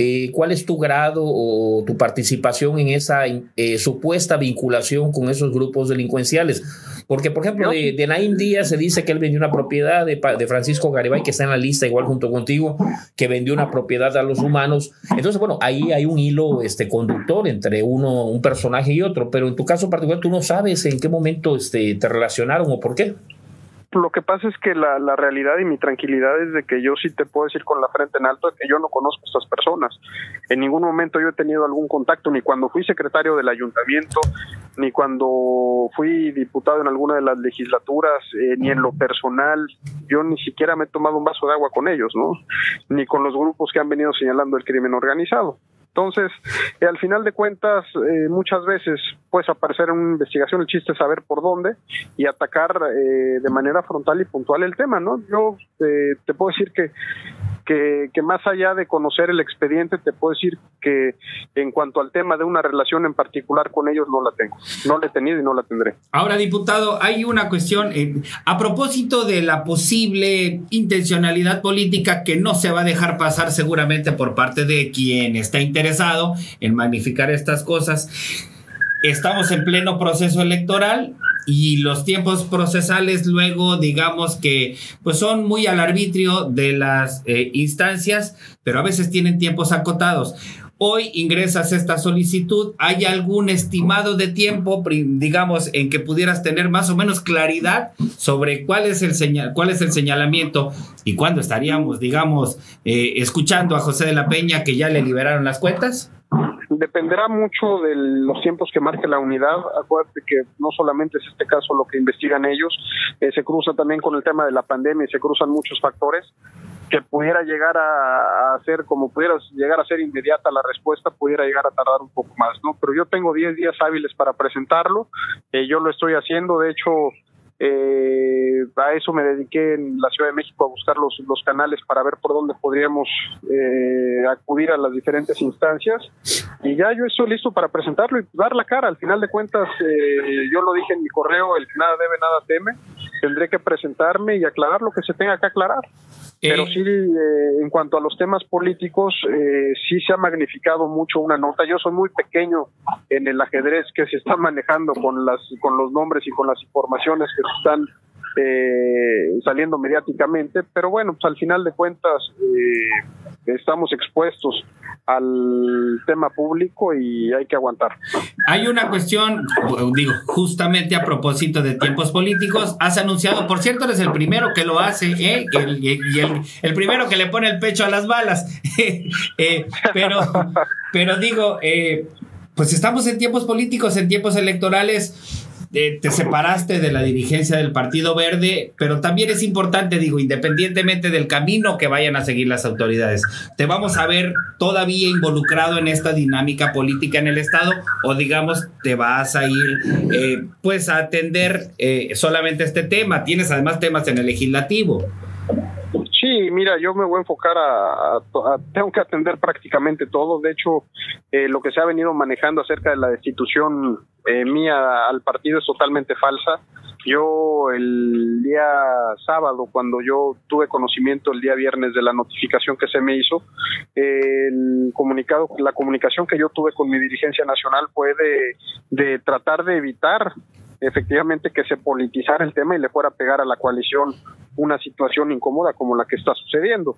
eh, ¿cuál es tu grado o tu participación en esa eh, supuesta vinculación con esos grupos delincuenciales? Porque, por ejemplo, de, de, Naim Díaz se dice que él vendió una propiedad de, de, Francisco Garibay, que está en la lista igual junto contigo, que vendió una propiedad a los humanos. Entonces, bueno, ahí hay un hilo este, conductor entre uno, un personaje y otro, pero en tu caso particular tú no sabes en qué momento este, te relacionaron o por qué. Lo que pasa es que la, realidad y mi tranquilidad es de que yo sí te puedo decir con la frente en alto que yo no conozco a estas personas. En ningún momento yo he tenido algún contacto, ni cuando fui secretario del ayuntamiento, ni cuando fui diputado en alguna de las legislaturas, eh, ni en lo personal. Yo ni siquiera me he tomado un vaso de agua con ellos, ¿no? Ni con los grupos que han venido señalando el crimen organizado. Entonces, eh, al final de cuentas, eh, muchas veces puedes aparecer en una investigación, el chiste es saber por dónde y atacar eh, de manera frontal y puntual el tema, ¿no? Yo eh, te puedo decir que que, más allá de conocer el expediente, te puedo decir que en cuanto al tema de una relación en particular con ellos, no la tengo. No la he tenido y no la tendré. Ahora, diputado, hay una cuestión eh, a propósito de la posible intencionalidad política que no se va a dejar pasar seguramente por parte de quien está interesado en magnificar estas cosas. Estamos en pleno proceso electoral y los tiempos procesales luego digamos que pues son muy al arbitrio de las eh, instancias, pero a veces tienen tiempos acotados. Hoy ingresas esta solicitud, ¿hay algún estimado de tiempo, digamos, en que pudieras tener más o menos claridad sobre cuál es el, señal, cuál es el señalamiento y cuándo estaríamos, digamos, eh, escuchando a José de la Peña que ya le liberaron las cuentas? Dependerá mucho de los tiempos que marque la unidad. Acuérdate que no solamente es este caso lo que investigan ellos, eh, se cruza también con el tema de la pandemia y se cruzan muchos factores que pudiera llegar a, ser, como pudiera llegar a ser inmediata la respuesta, pudiera llegar a tardar un poco más, ¿no? Pero yo tengo 10 días hábiles para presentarlo, eh, yo lo estoy haciendo, de hecho, eh, a eso me dediqué en la Ciudad de México a buscar los, los canales para ver por dónde podríamos eh, acudir a las diferentes instancias y ya yo estoy listo para presentarlo y dar la cara. Al final de cuentas, eh, yo lo dije en mi correo, el que nada debe, nada teme. Tendré que presentarme y aclarar lo que se tenga que aclarar. Pero sí, eh, en cuanto a los temas políticos, eh, sí se ha magnificado mucho una nota. Yo soy muy pequeño en el ajedrez que se está manejando con las con los nombres y con las informaciones que se están eh, saliendo mediáticamente, pero bueno, pues al final de cuentas eh, estamos expuestos al tema público y hay que aguantar. Hay una cuestión, digo, justamente a propósito de tiempos políticos, has anunciado, por cierto, eres el primero que lo hace, ¿eh? el, el, primero que le pone el pecho a las balas, eh, pero, pero digo, eh, pues estamos en tiempos políticos, en tiempos electorales eh, te separaste de la dirigencia del Partido Verde, pero también es importante, digo, independientemente del camino que vayan a seguir las autoridades, ¿te vamos a ver todavía involucrado en esta dinámica política en el Estado o digamos te vas a ir eh, pues a atender eh, solamente este tema? Tienes además temas en el legislativo. Sí, mira, yo me voy a enfocar a, tengo que atender prácticamente todo. De hecho, eh, lo que se ha venido manejando acerca de la destitución eh, mía al partido es totalmente falsa. Yo el día sábado, cuando yo tuve conocimiento el día viernes de la notificación que se me hizo, el comunicado, la comunicación que yo tuve con mi dirigencia nacional fue de, de tratar de evitar efectivamente que se politizara el tema y le fuera a pegar a la coalición una situación incómoda como la que está sucediendo.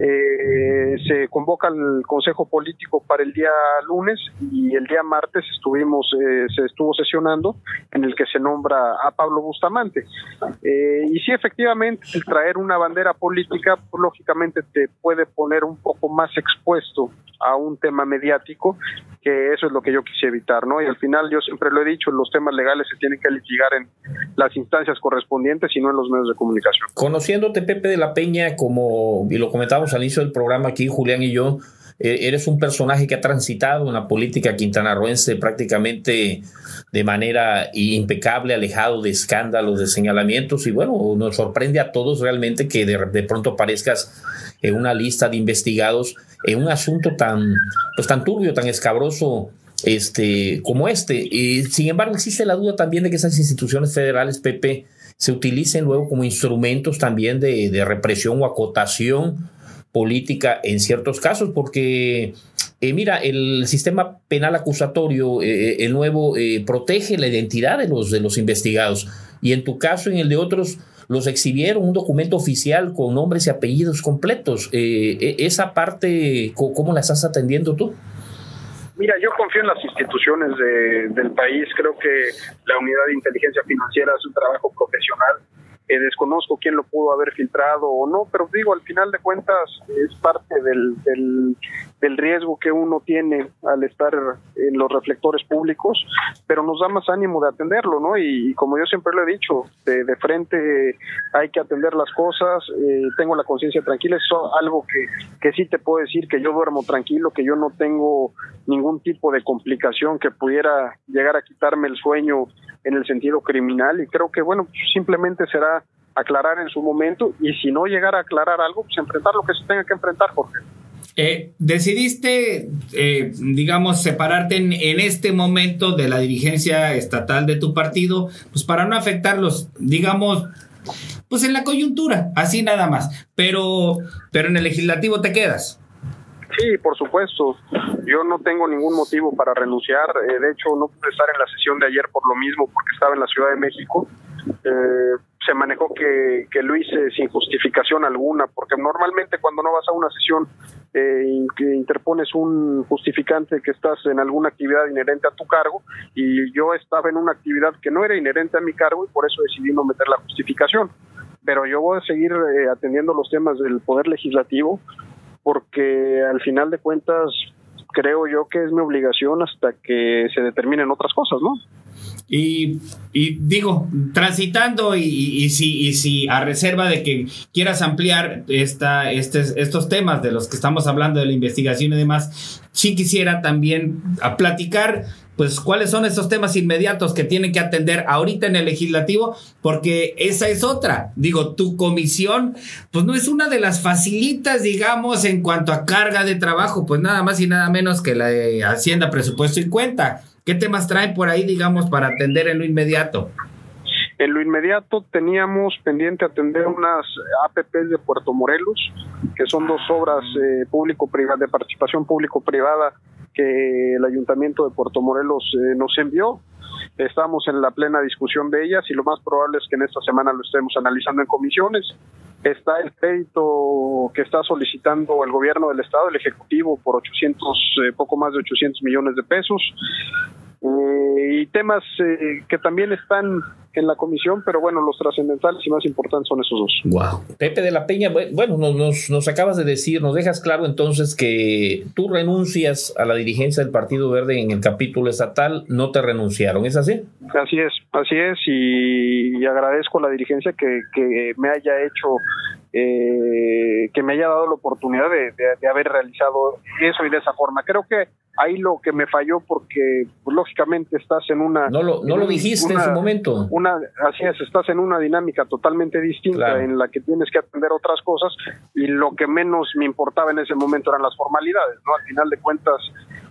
Eh, se convoca el Consejo Político para el día lunes y el día martes estuvimos, eh, se estuvo sesionando en el que se nombra a Pablo Bustamante. Eh, y sí, efectivamente, el traer una bandera política, pues, lógicamente te puede poner un poco más expuesto a un tema mediático, que eso es lo que yo quise evitar, ¿no? Y al final yo siempre lo he dicho, los temas legales se tienen que litigar en las instancias correspondientes y no en los medios de comunicación. Conociéndote, Pepe de la Peña, como y lo comentábamos al inicio del programa aquí, Julián y yo, eh, eres un personaje que ha transitado en la política quintanarroense prácticamente de manera impecable, alejado de escándalos, de señalamientos, y bueno, nos sorprende a todos realmente que de, de pronto aparezcas en una lista de investigados en un asunto tan, pues, tan turbio, tan escabroso este, como este. Y, sin embargo, existe la duda también de que esas instituciones federales, Pepe, se utilicen luego como instrumentos también de, de represión o acotación política en ciertos casos, porque eh, mira, el sistema penal acusatorio, el nuevo, protege la identidad de los, de los investigados. Y en tu caso, en el de otros, los exhibieron un documento oficial con nombres y apellidos completos. E, esa parte, ¿cómo la estás atendiendo tú? Mira, yo confío en las instituciones del país. Creo que la unidad de inteligencia financiera hace un trabajo profesional eh, desconozco quién lo pudo haber filtrado o no, pero digo, al final de cuentas es parte del, del, riesgo que uno tiene al estar en los reflectores públicos, pero nos da más ánimo de atenderlo, ¿no? Y, como yo siempre lo he dicho, de, frente hay que atender las cosas, eh, tengo la conciencia tranquila, es algo que, que sí te puedo decir, que yo duermo tranquilo, que yo no tengo ningún tipo de complicación que pudiera llegar a quitarme el sueño en el sentido criminal y creo que bueno, simplemente será aclarar en su momento y si no llegar a aclarar algo, pues enfrentar lo que se tenga que enfrentar, Jorge. Eh, decidiste, eh, digamos, separarte en, en, este momento de la dirigencia estatal de tu partido, pues para no afectarlos, digamos, pues en la coyuntura, así nada más. Pero, pero en el legislativo te quedas. Sí, por supuesto. Yo no tengo ningún motivo para renunciar. Eh, de hecho, no pude estar en la sesión de ayer por lo mismo, porque estaba en la Ciudad de México. Eh, se manejó que, que, lo hice sin justificación alguna, porque normalmente cuando no vas a una sesión eh, interpones un justificante que estás en alguna actividad inherente a tu cargo y yo estaba en una actividad que no era inherente a mi cargo y por eso decidí no meter la justificación. Pero yo voy a seguir eh, atendiendo los temas del Poder Legislativo porque al final de cuentas creo yo que es mi obligación hasta que se determinen otras cosas, ¿no? Y, digo, transitando y, si, y si a reserva de que quieras ampliar esta, este, estos temas de los que estamos hablando de la investigación y demás, sí quisiera también a platicar pues cuáles son esos temas inmediatos que tienen que atender ahorita en el legislativo, porque esa es otra. Digo, tu comisión, pues no es una de las facilitas, digamos, en cuanto a carga de trabajo, pues nada más y nada menos que la de Hacienda, Presupuesto y Cuenta. ¿Qué temas traen por ahí, digamos, para atender en lo inmediato? En lo inmediato teníamos pendiente atender unas APPs de Puerto Morelos, que son dos obras eh, público-privada de participación público-privada que el Ayuntamiento de Puerto Morelos eh, nos envió. Estamos en la plena discusión de ellas y lo más probable es que en esta semana lo estemos analizando en comisiones. Está el crédito que está solicitando el gobierno del estado, el ejecutivo, por 800, eh, poco más de 800 millones de pesos. Eh, y temas que también están en la comisión, pero bueno, los trascendentales y más importantes son esos dos. Wow. Pepe de la Peña, bueno, nos, nos acabas de decir, nos dejas claro entonces que tú renuncias a la dirigencia del Partido Verde en el capítulo estatal, no te renunciaron, ¿es así? Así es, así es, y, agradezco a la dirigencia que, que me haya hecho eh, que me haya dado la oportunidad de, haber realizado eso y de esa forma. Creo que ahí lo que me falló porque pues, lógicamente estás en una... No lo, no lo dijiste en su momento. Una, así es, estás en una dinámica totalmente distinta en la que tienes que atender otras cosas y lo que menos me importaba en ese momento eran las formalidades, ¿no? Al final de cuentas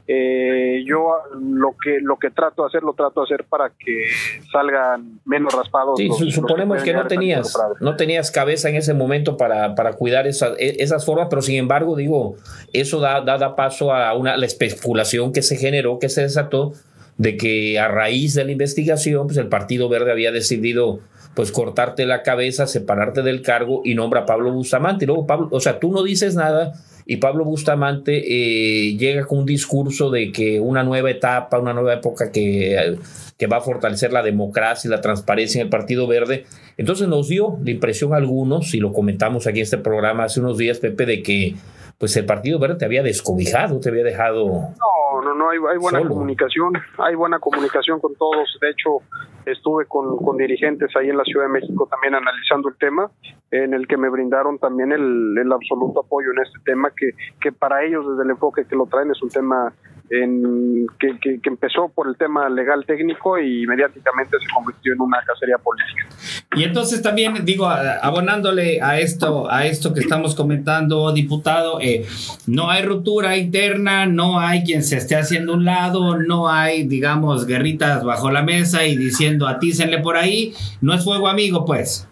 eh, yo lo que lo que trato de hacer lo trato de hacer para que salgan menos raspados. Sí, suponemos que, no tenías no tenías cabeza en ese momento para, para cuidar esas, e, esas formas, pero sin embargo digo eso da, da, paso a una la especulación que se generó, que se desató de que a raíz de la investigación pues el Partido Verde había decidido pues cortarte la cabeza, separarte del cargo y nombra a Pablo Bustamante. Y luego Pablo, o sea, tú no dices nada y Pablo Bustamante eh, llega con un discurso de que una nueva etapa, una nueva época que, que va a fortalecer la democracia y la transparencia en el Partido Verde. Entonces nos dio la impresión a algunos, y lo comentamos aquí en este programa hace unos días, Pepe, de que pues el Partido Verde te había descobijado, te había dejado... No, no, no, hay, hay buena comunicación, hay buena comunicación con todos. De hecho, estuve con, con, dirigentes ahí en la Ciudad de México también analizando el tema, en el que me brindaron también el, el absoluto apoyo en este tema, que, que para ellos desde el enfoque que lo traen es un tema en, que, que, empezó por el tema legal técnico y mediáticamente se convirtió en una cacería política. Y entonces también digo, abonándole a esto, a esto que estamos comentando, diputado, eh, no hay ruptura interna, no hay quien se esté haciendo un lado, no hay, digamos, guerritas bajo la mesa y diciendo atícenle por ahí, no es fuego amigo, pues.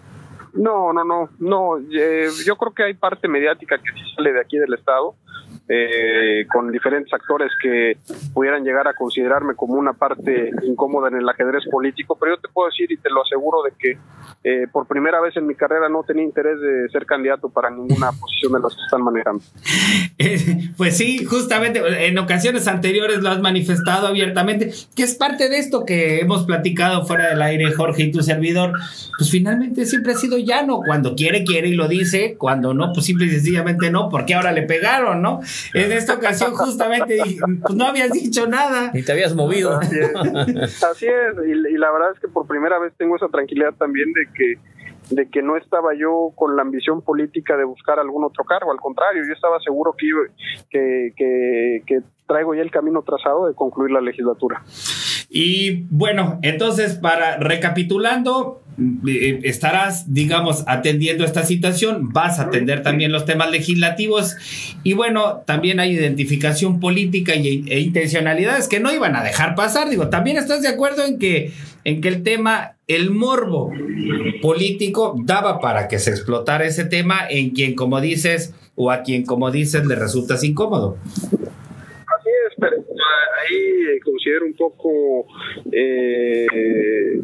No, no, no, no. Eh, yo creo que hay parte mediática que sí sale de aquí del Estado, eh, con diferentes actores que pudieran llegar a considerarme como una parte incómoda en el ajedrez político, pero yo te puedo decir y te lo aseguro de que eh, por primera vez en mi carrera no tenía interés de ser candidato para ninguna posición de las que están manejando. pues sí, justamente en ocasiones anteriores lo has manifestado abiertamente, que es parte de esto que hemos platicado fuera del aire, Jorge y tu servidor, pues finalmente siempre ha sido llano, cuando quiere, quiere y lo dice, cuando no, pues simple y sencillamente no, porque ahora le pegaron, ¿no? En esta ocasión justamente pues no habías dicho nada. Ni te habías movido. Así es, Así es. Y, y la verdad es que por primera vez tengo esa tranquilidad también de que de que no estaba yo con la ambición política de buscar algún otro cargo, al contrario, yo estaba seguro que, que, que, que traigo ya el camino trazado de concluir la legislatura. Y bueno, entonces para recapitulando, eh, estarás, digamos, atendiendo esta situación, vas a atender también los temas legislativos y bueno, también hay identificación política y, e intencionalidades que no iban a dejar pasar. Digo, también estás de acuerdo en que, en que el tema, el morbo político daba para que se explotara ese tema en quien, como dices, o a quien, como dices, le resultas incómodo. Así es, pero ahí considero un poco... Eh,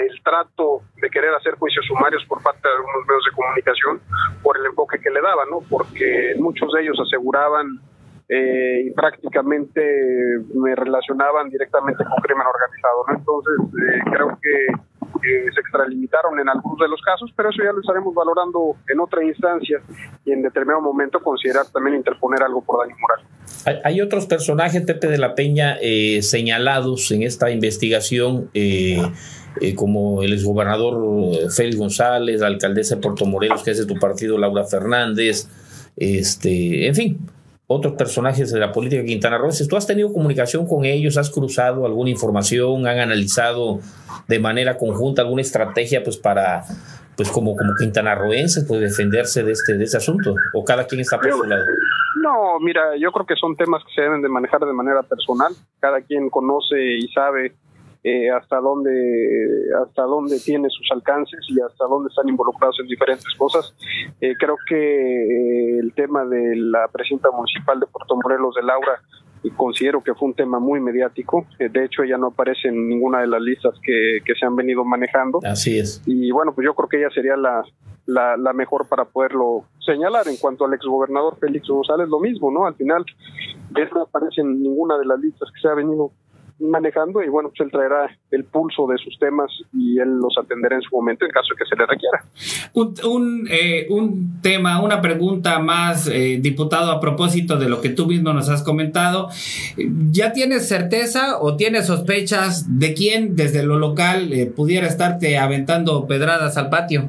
el trato de querer hacer juicios sumarios por parte de algunos medios de comunicación por el enfoque que le daban, ¿no? Porque muchos de ellos aseguraban eh, y prácticamente me relacionaban directamente con crimen organizado, ¿no? Entonces eh, creo que se extralimitaron en algunos de los casos, pero eso ya lo estaremos valorando en otra instancia y en determinado momento considerar también interponer algo por daño moral. Hay, otros personajes, Pepe de la Peña, eh, señalados en esta investigación. Eh, eh, como el exgobernador Félix González, la alcaldesa de Puerto Morelos, que es de tu partido, Laura Fernández, este, en fin, otros personajes de la política de Quintana Roo. ¿Tú has tenido comunicación con ellos? ¿Has cruzado alguna información? ¿Han analizado de manera conjunta alguna estrategia pues para pues como, como quintanarroenses pues defenderse de este, de este asunto? ¿O cada quien está por su lado? No, mira, yo creo que son temas que se deben de manejar de manera personal. Cada quien conoce y sabe eh, hasta dónde hasta dónde tiene sus alcances y hasta dónde están involucrados en diferentes cosas. Eh, creo que eh, el tema de la presidenta municipal de Puerto Morelos de Laura considero que fue un tema muy mediático. de hecho, ella no aparece en ninguna de las listas que, que, se han venido manejando. Así es. Y bueno, pues yo creo que ella sería la, la, la mejor para poderlo señalar. En cuanto al exgobernador Félix González, lo mismo, ¿no? Al final, no aparece en ninguna de las listas que se ha venido manejando y bueno, pues él traerá el pulso de sus temas y él los atenderá en su momento en caso de que se le requiera. Un, un, eh, un tema, una pregunta más, eh, diputado, a propósito de lo que tú mismo nos has comentado. ¿Ya tienes certeza o tienes sospechas de quién desde lo local eh, pudiera estarte aventando pedradas al patio?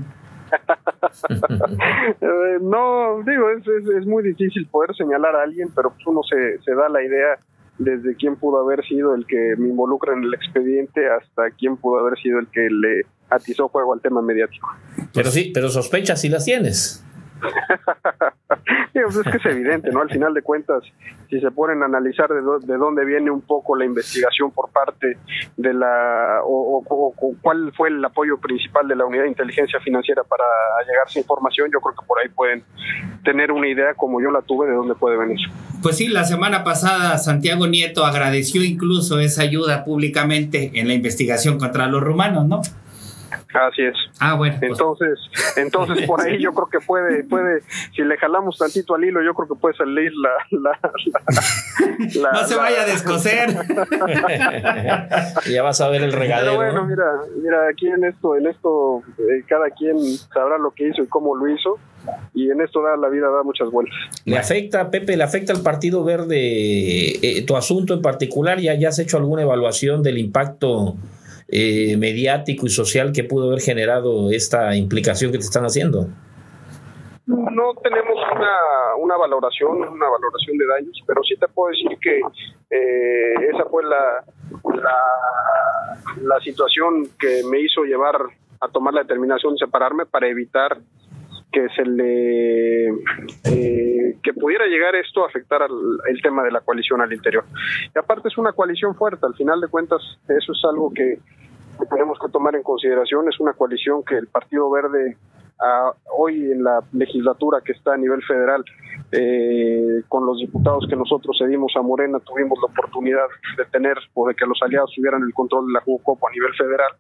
No, digo, es, es, es, muy difícil poder señalar a alguien, pero pues uno se, se da la idea desde quién pudo haber sido el que me involucra en el expediente hasta quién pudo haber sido el que le atizó fuego al tema mediático. Pero sí, pero sospechas si las tienes. Pues es que es evidente, ¿no? Al final de cuentas, si se ponen a analizar de, de dónde viene un poco la investigación por parte de la, o, cuál fue el apoyo principal de la unidad de inteligencia financiera para llegar a información, yo creo que por ahí pueden tener una idea como yo la tuve de dónde puede venir. Pues sí, la semana pasada Santiago Nieto agradeció incluso esa ayuda públicamente en la investigación contra los rumanos, ¿no? Así es. Ah, bueno. Pues. Entonces, entonces por ahí yo creo que puede, puede, si le jalamos tantito al hilo, yo creo que puede salir la, la, no se vaya a descoser. ya vas a ver el regadero. Pero bueno, mira, mira, aquí en esto, en esto, eh, cada quien sabrá lo que hizo y cómo lo hizo. Y en esto da la vida da muchas vueltas. ¿Le afecta, Pepe, le afecta al Partido Verde eh, tu asunto en particular? ¿Ya, ¿Ya has hecho alguna evaluación del impacto eh, mediático y social que pudo haber generado esta implicación que te están haciendo? No tenemos una, valoración, una valoración de daños, pero sí te puedo decir que eh, esa fue la, la, la situación que me hizo llevar a tomar la determinación de separarme para evitar que se le eh, que pudiera llegar esto a afectar al, el tema de la coalición al interior. Y aparte es una coalición fuerte, al final de cuentas eso es algo que que tenemos que tomar en consideración. Es una coalición que el Partido Verde hoy en la legislatura que está a nivel federal, eh, con los diputados que nosotros cedimos a Morena, tuvimos la oportunidad de tener o de que los aliados tuvieran el control de la Jucopo a nivel federal.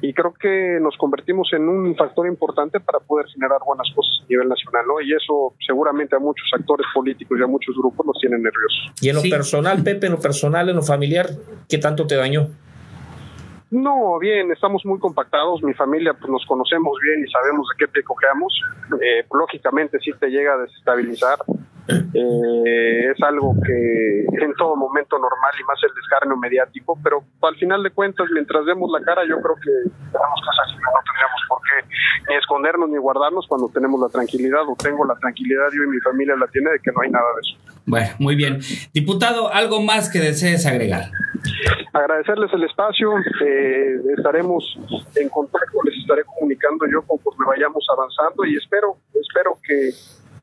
Y creo que nos convertimos en un factor importante para poder generar buenas cosas a nivel nacional, ¿no? Y eso seguramente a muchos actores políticos y a muchos grupos los tiene nerviosos. Y en lo personal, Pepe, en lo personal, en lo familiar, ¿qué tanto te dañó? No, bien, estamos muy compactados. Mi familia, pues nos conocemos bien y sabemos de qué pie cojeamos. Eh, lógicamente, sí te llega a desestabilizar. Eh, es algo que en todo momento normal y más el descarnio mediático, pero al final de cuentas, mientras vemos la cara, yo creo que tenemos cosas que no tendríamos por qué ni escondernos ni guardarnos cuando tenemos la tranquilidad o tengo la tranquilidad, yo y mi familia la tiene de que no hay nada de eso. Bueno, muy bien. Diputado, ¿algo más que desees agregar? Agradecerles el espacio, eh, estaremos en contacto, les estaré comunicando yo conforme vayamos avanzando y espero, espero que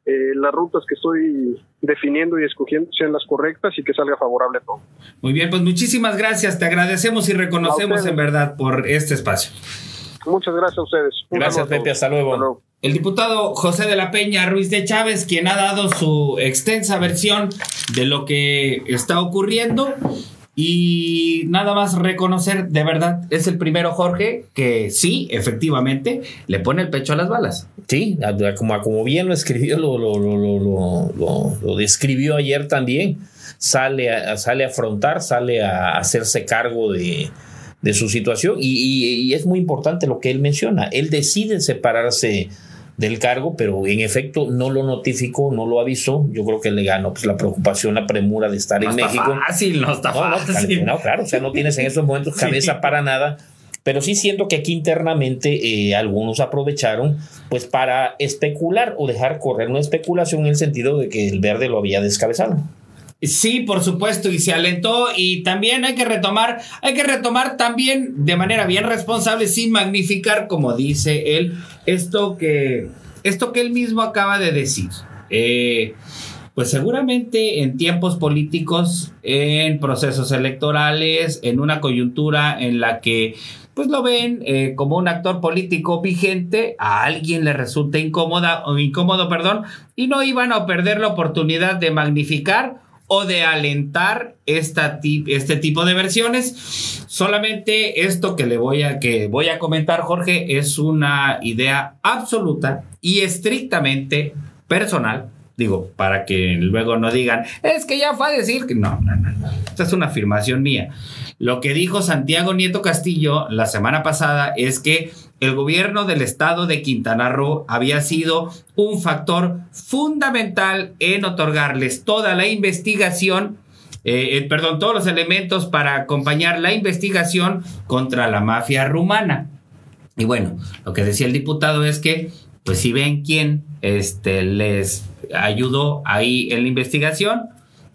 eh, las rutas que estoy definiendo y escogiendo sean las correctas y que salga favorable todo. Muy bien, pues muchísimas gracias, te agradecemos y reconocemos en verdad por este espacio. Muchas gracias a ustedes. gracias, Pepe, hasta luego. El diputado José de la Peña Ruiz de Chávez, quien ha dado su extensa versión de lo que está ocurriendo y nada más reconocer, de verdad, es el primero Jorge que sí, efectivamente, le pone el pecho a las balas. Sí, como, como bien lo escribió, lo, lo, describió ayer también, sale a, sale afrontar, sale a hacerse cargo de, su situación y, es muy importante lo que él menciona. Él decide separarse del cargo, pero en efecto no lo notificó, no lo avisó. Yo creo que le ganó pues, la preocupación, la premura de estar en México. Fácil, no está fácil. No, claro, o sea, no tienes en esos momentos cabeza para nada. Pero sí siento que aquí internamente eh, algunos aprovecharon pues para especular o dejar correr una especulación en el sentido de que el verde lo había descabezado. Sí, por supuesto, y se alentó y también hay que retomar, hay que retomar también de manera bien responsable, sin magnificar, como dice él, esto que, esto que él mismo acaba de decir. Eh, pues seguramente en tiempos políticos, en procesos electorales, en una coyuntura en la que pues lo ven eh, como un actor político vigente, a alguien le resulta incómoda o incómodo, perdón, y no iban a perder la oportunidad de magnificar o de alentar esta este tipo de versiones. Solamente esto que le voy a, que voy a comentar, Jorge, es una idea absoluta y estrictamente personal. Digo, para que luego no digan, es que ya fue a decir que no, no, no, no. Esta es una afirmación mía. Lo que dijo Santiago Nieto Castillo la semana pasada es que el gobierno del estado de Quintana Roo había sido un factor fundamental en otorgarles toda la investigación, eh, eh, perdón, todos los elementos para acompañar la investigación contra la mafia rumana. Y bueno, lo que decía el diputado es que, pues si ven quién este, les ayudó ahí en la investigación,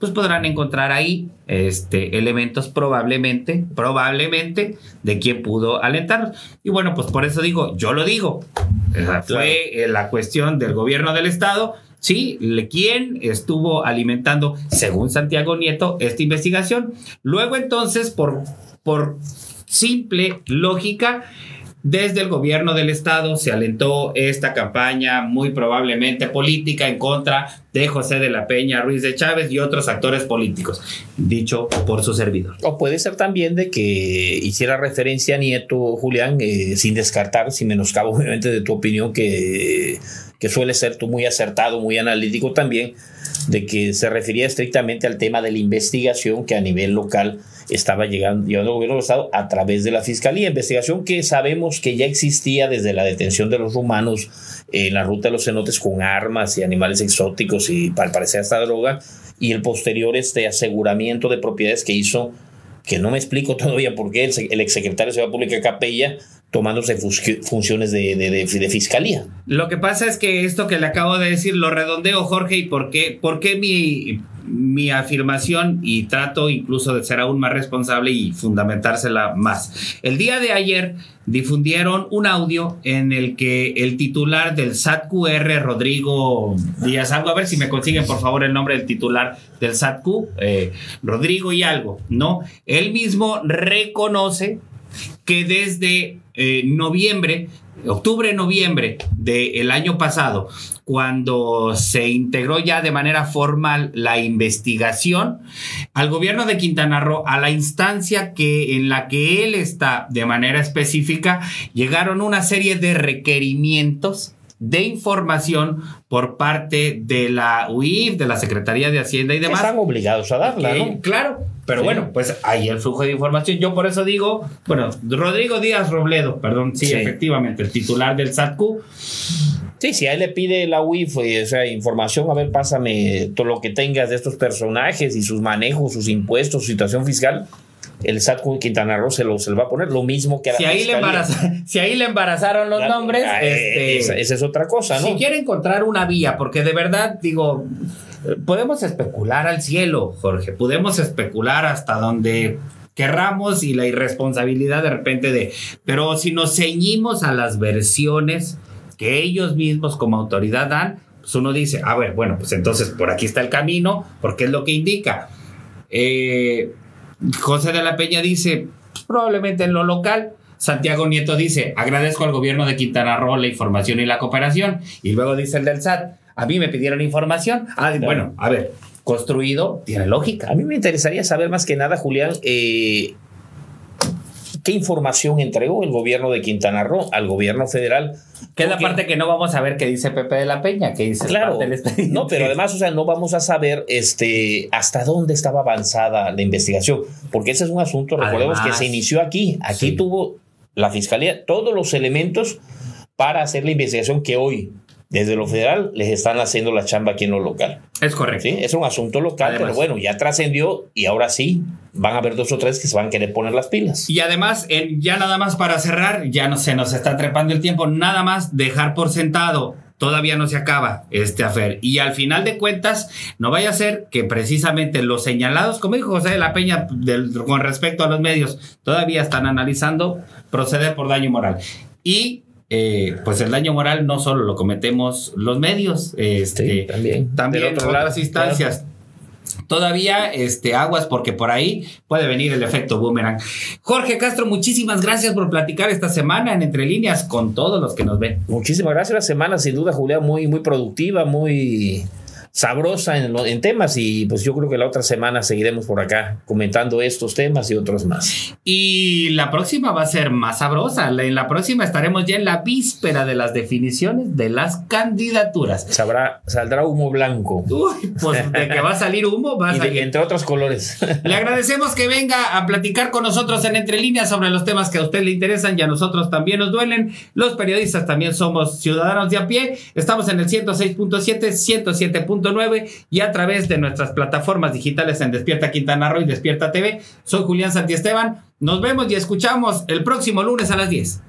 pues podrán encontrar ahí este, elementos probablemente, probablemente de quien pudo alentarlos. Y bueno, pues por eso digo, yo lo digo, fue eh, la cuestión del gobierno del estado, sí, quién estuvo alimentando, según Santiago Nieto, esta investigación. Luego entonces, por, por simple lógica, desde el gobierno del estado se alentó esta campaña muy probablemente política en contra de José de la Peña Ruiz de Chávez y otros actores políticos, dicho por su servidor. O puede ser también de que hiciera referencia a Nieto, Julián, eh, sin descartar, sin menoscabo obviamente de tu opinión, que, que suele ser tú muy acertado, muy analítico también, de que se refería estrictamente al tema de la investigación que a nivel local estaba llegando, al gobierno del Estado a través de la Fiscalía. Investigación que sabemos que ya existía desde la detención de los rumanos en la ruta de los cenotes con armas y animales exóticos y al parecer hasta droga, y el posterior este aseguramiento de propiedades que hizo, que no me explico todavía por qué el, el exsecretario de Seguridad Pública Capella tomándose funciones de, de, fiscalía. Lo que pasa es que esto que le acabo de decir lo redondeo, Jorge, y por qué, por qué mi, mi afirmación y trato incluso de ser aún más responsable y fundamentársela más. El día de ayer difundieron un audio en el que el titular del SATQR, Rodrigo Díaz Algo, a ver si me consiguen por favor el nombre del titular del SATQ, eh, Rodrigo y algo, ¿no? Él mismo reconoce que desde eh, noviembre, octubre-noviembre del año pasado, cuando se integró ya de manera formal la investigación al gobierno de Quintana Roo, a la instancia que en la que él está de manera específica, llegaron una serie de requerimientos de información por parte de la UIF, de la Secretaría de Hacienda y demás. Están obligados a darla, ¿no? Claro, pero bueno, pues ahí el flujo de información. Yo por eso digo, bueno, Rodrigo Díaz Robledo, perdón, sí, efectivamente, el titular del SATCU. Sí, si a él le pide la UIF, eh, o sea, información, a ver, pásame todo lo que tengas de estos personajes y sus manejos, sus impuestos, su situación fiscal, el SAT Quintana Roo se lo, se va a poner lo mismo que a la si ahí, le si ahí le embarazaron los nombres, ah, este, esa, esa, es otra cosa, ¿no? Si quiere encontrar una vía, porque de verdad, digo, podemos especular al cielo, Jorge, podemos especular hasta donde querramos y la irresponsabilidad de repente de, pero si nos ceñimos a las versiones que ellos mismos como autoridad dan, pues uno dice, a ver, bueno, pues entonces por aquí está el camino, porque es lo que indica. Eh, José de la Peña dice, probablemente en lo local. Santiago Nieto dice, agradezco al gobierno de Quintana Roo la información y la cooperación. Y luego dice el del SAT, a mí me pidieron información. Ah, bueno, a ver, construido, tiene lógica. A mí me interesaría saber más que nada, Julián, eh, ¿qué información entregó el gobierno de Quintana Roo al gobierno federal? Que es la parte que no vamos a ver que dice Pepe de la Peña, que dice claro, no, pero además, o sea, no vamos a saber este hasta dónde estaba avanzada la investigación, porque ese es un asunto, recordemos que se inició aquí, aquí tuvo la fiscalía todos los elementos para hacer la investigación que hoy desde lo federal les están haciendo la chamba aquí en lo local. Es correcto. ¿Sí? Es un asunto local, pero bueno, ya trascendió y ahora sí van a haber dos o tres que se van a querer poner las pilas. Y además, ya nada más para cerrar, ya no se nos está trepando el tiempo, nada más dejar por sentado todavía no se acaba este afer. Y al final de cuentas, no vaya a ser que precisamente los señalados, como dijo José de la Peña con respecto a los medios, todavía están analizando proceder por daño moral. Y eh, pues el daño moral no solo lo cometemos los medios, este, también, también en otras instancias. Todavía este, aguas porque por ahí puede venir el efecto boomerang. Jorge Castro, muchísimas gracias por platicar esta semana en Entre Líneas con todos los que nos ven. Muchísimas gracias. La semana, sin duda, Julián, muy, muy productiva, muy sabrosa en, en, temas y pues yo creo que la otra semana seguiremos por acá comentando estos temas y otros más. Y la próxima va a ser más sabrosa. En la próxima estaremos ya en la víspera de las definiciones de las candidaturas. Sabrá, saldrá humo blanco. Uy, pues de que va a salir humo, va a salir. entre otros colores. Le agradecemos que venga a platicar con nosotros en Entre Líneas sobre los temas que a usted le interesan y a nosotros también nos duelen. Los periodistas también somos ciudadanos de a pie. Estamos en el 106.7, 107 y a través de nuestras plataformas digitales en Despierta Quintana Roo y Despierta TV. Soy Julián Santiesteban. Nos vemos y escuchamos el próximo lunes a las 10.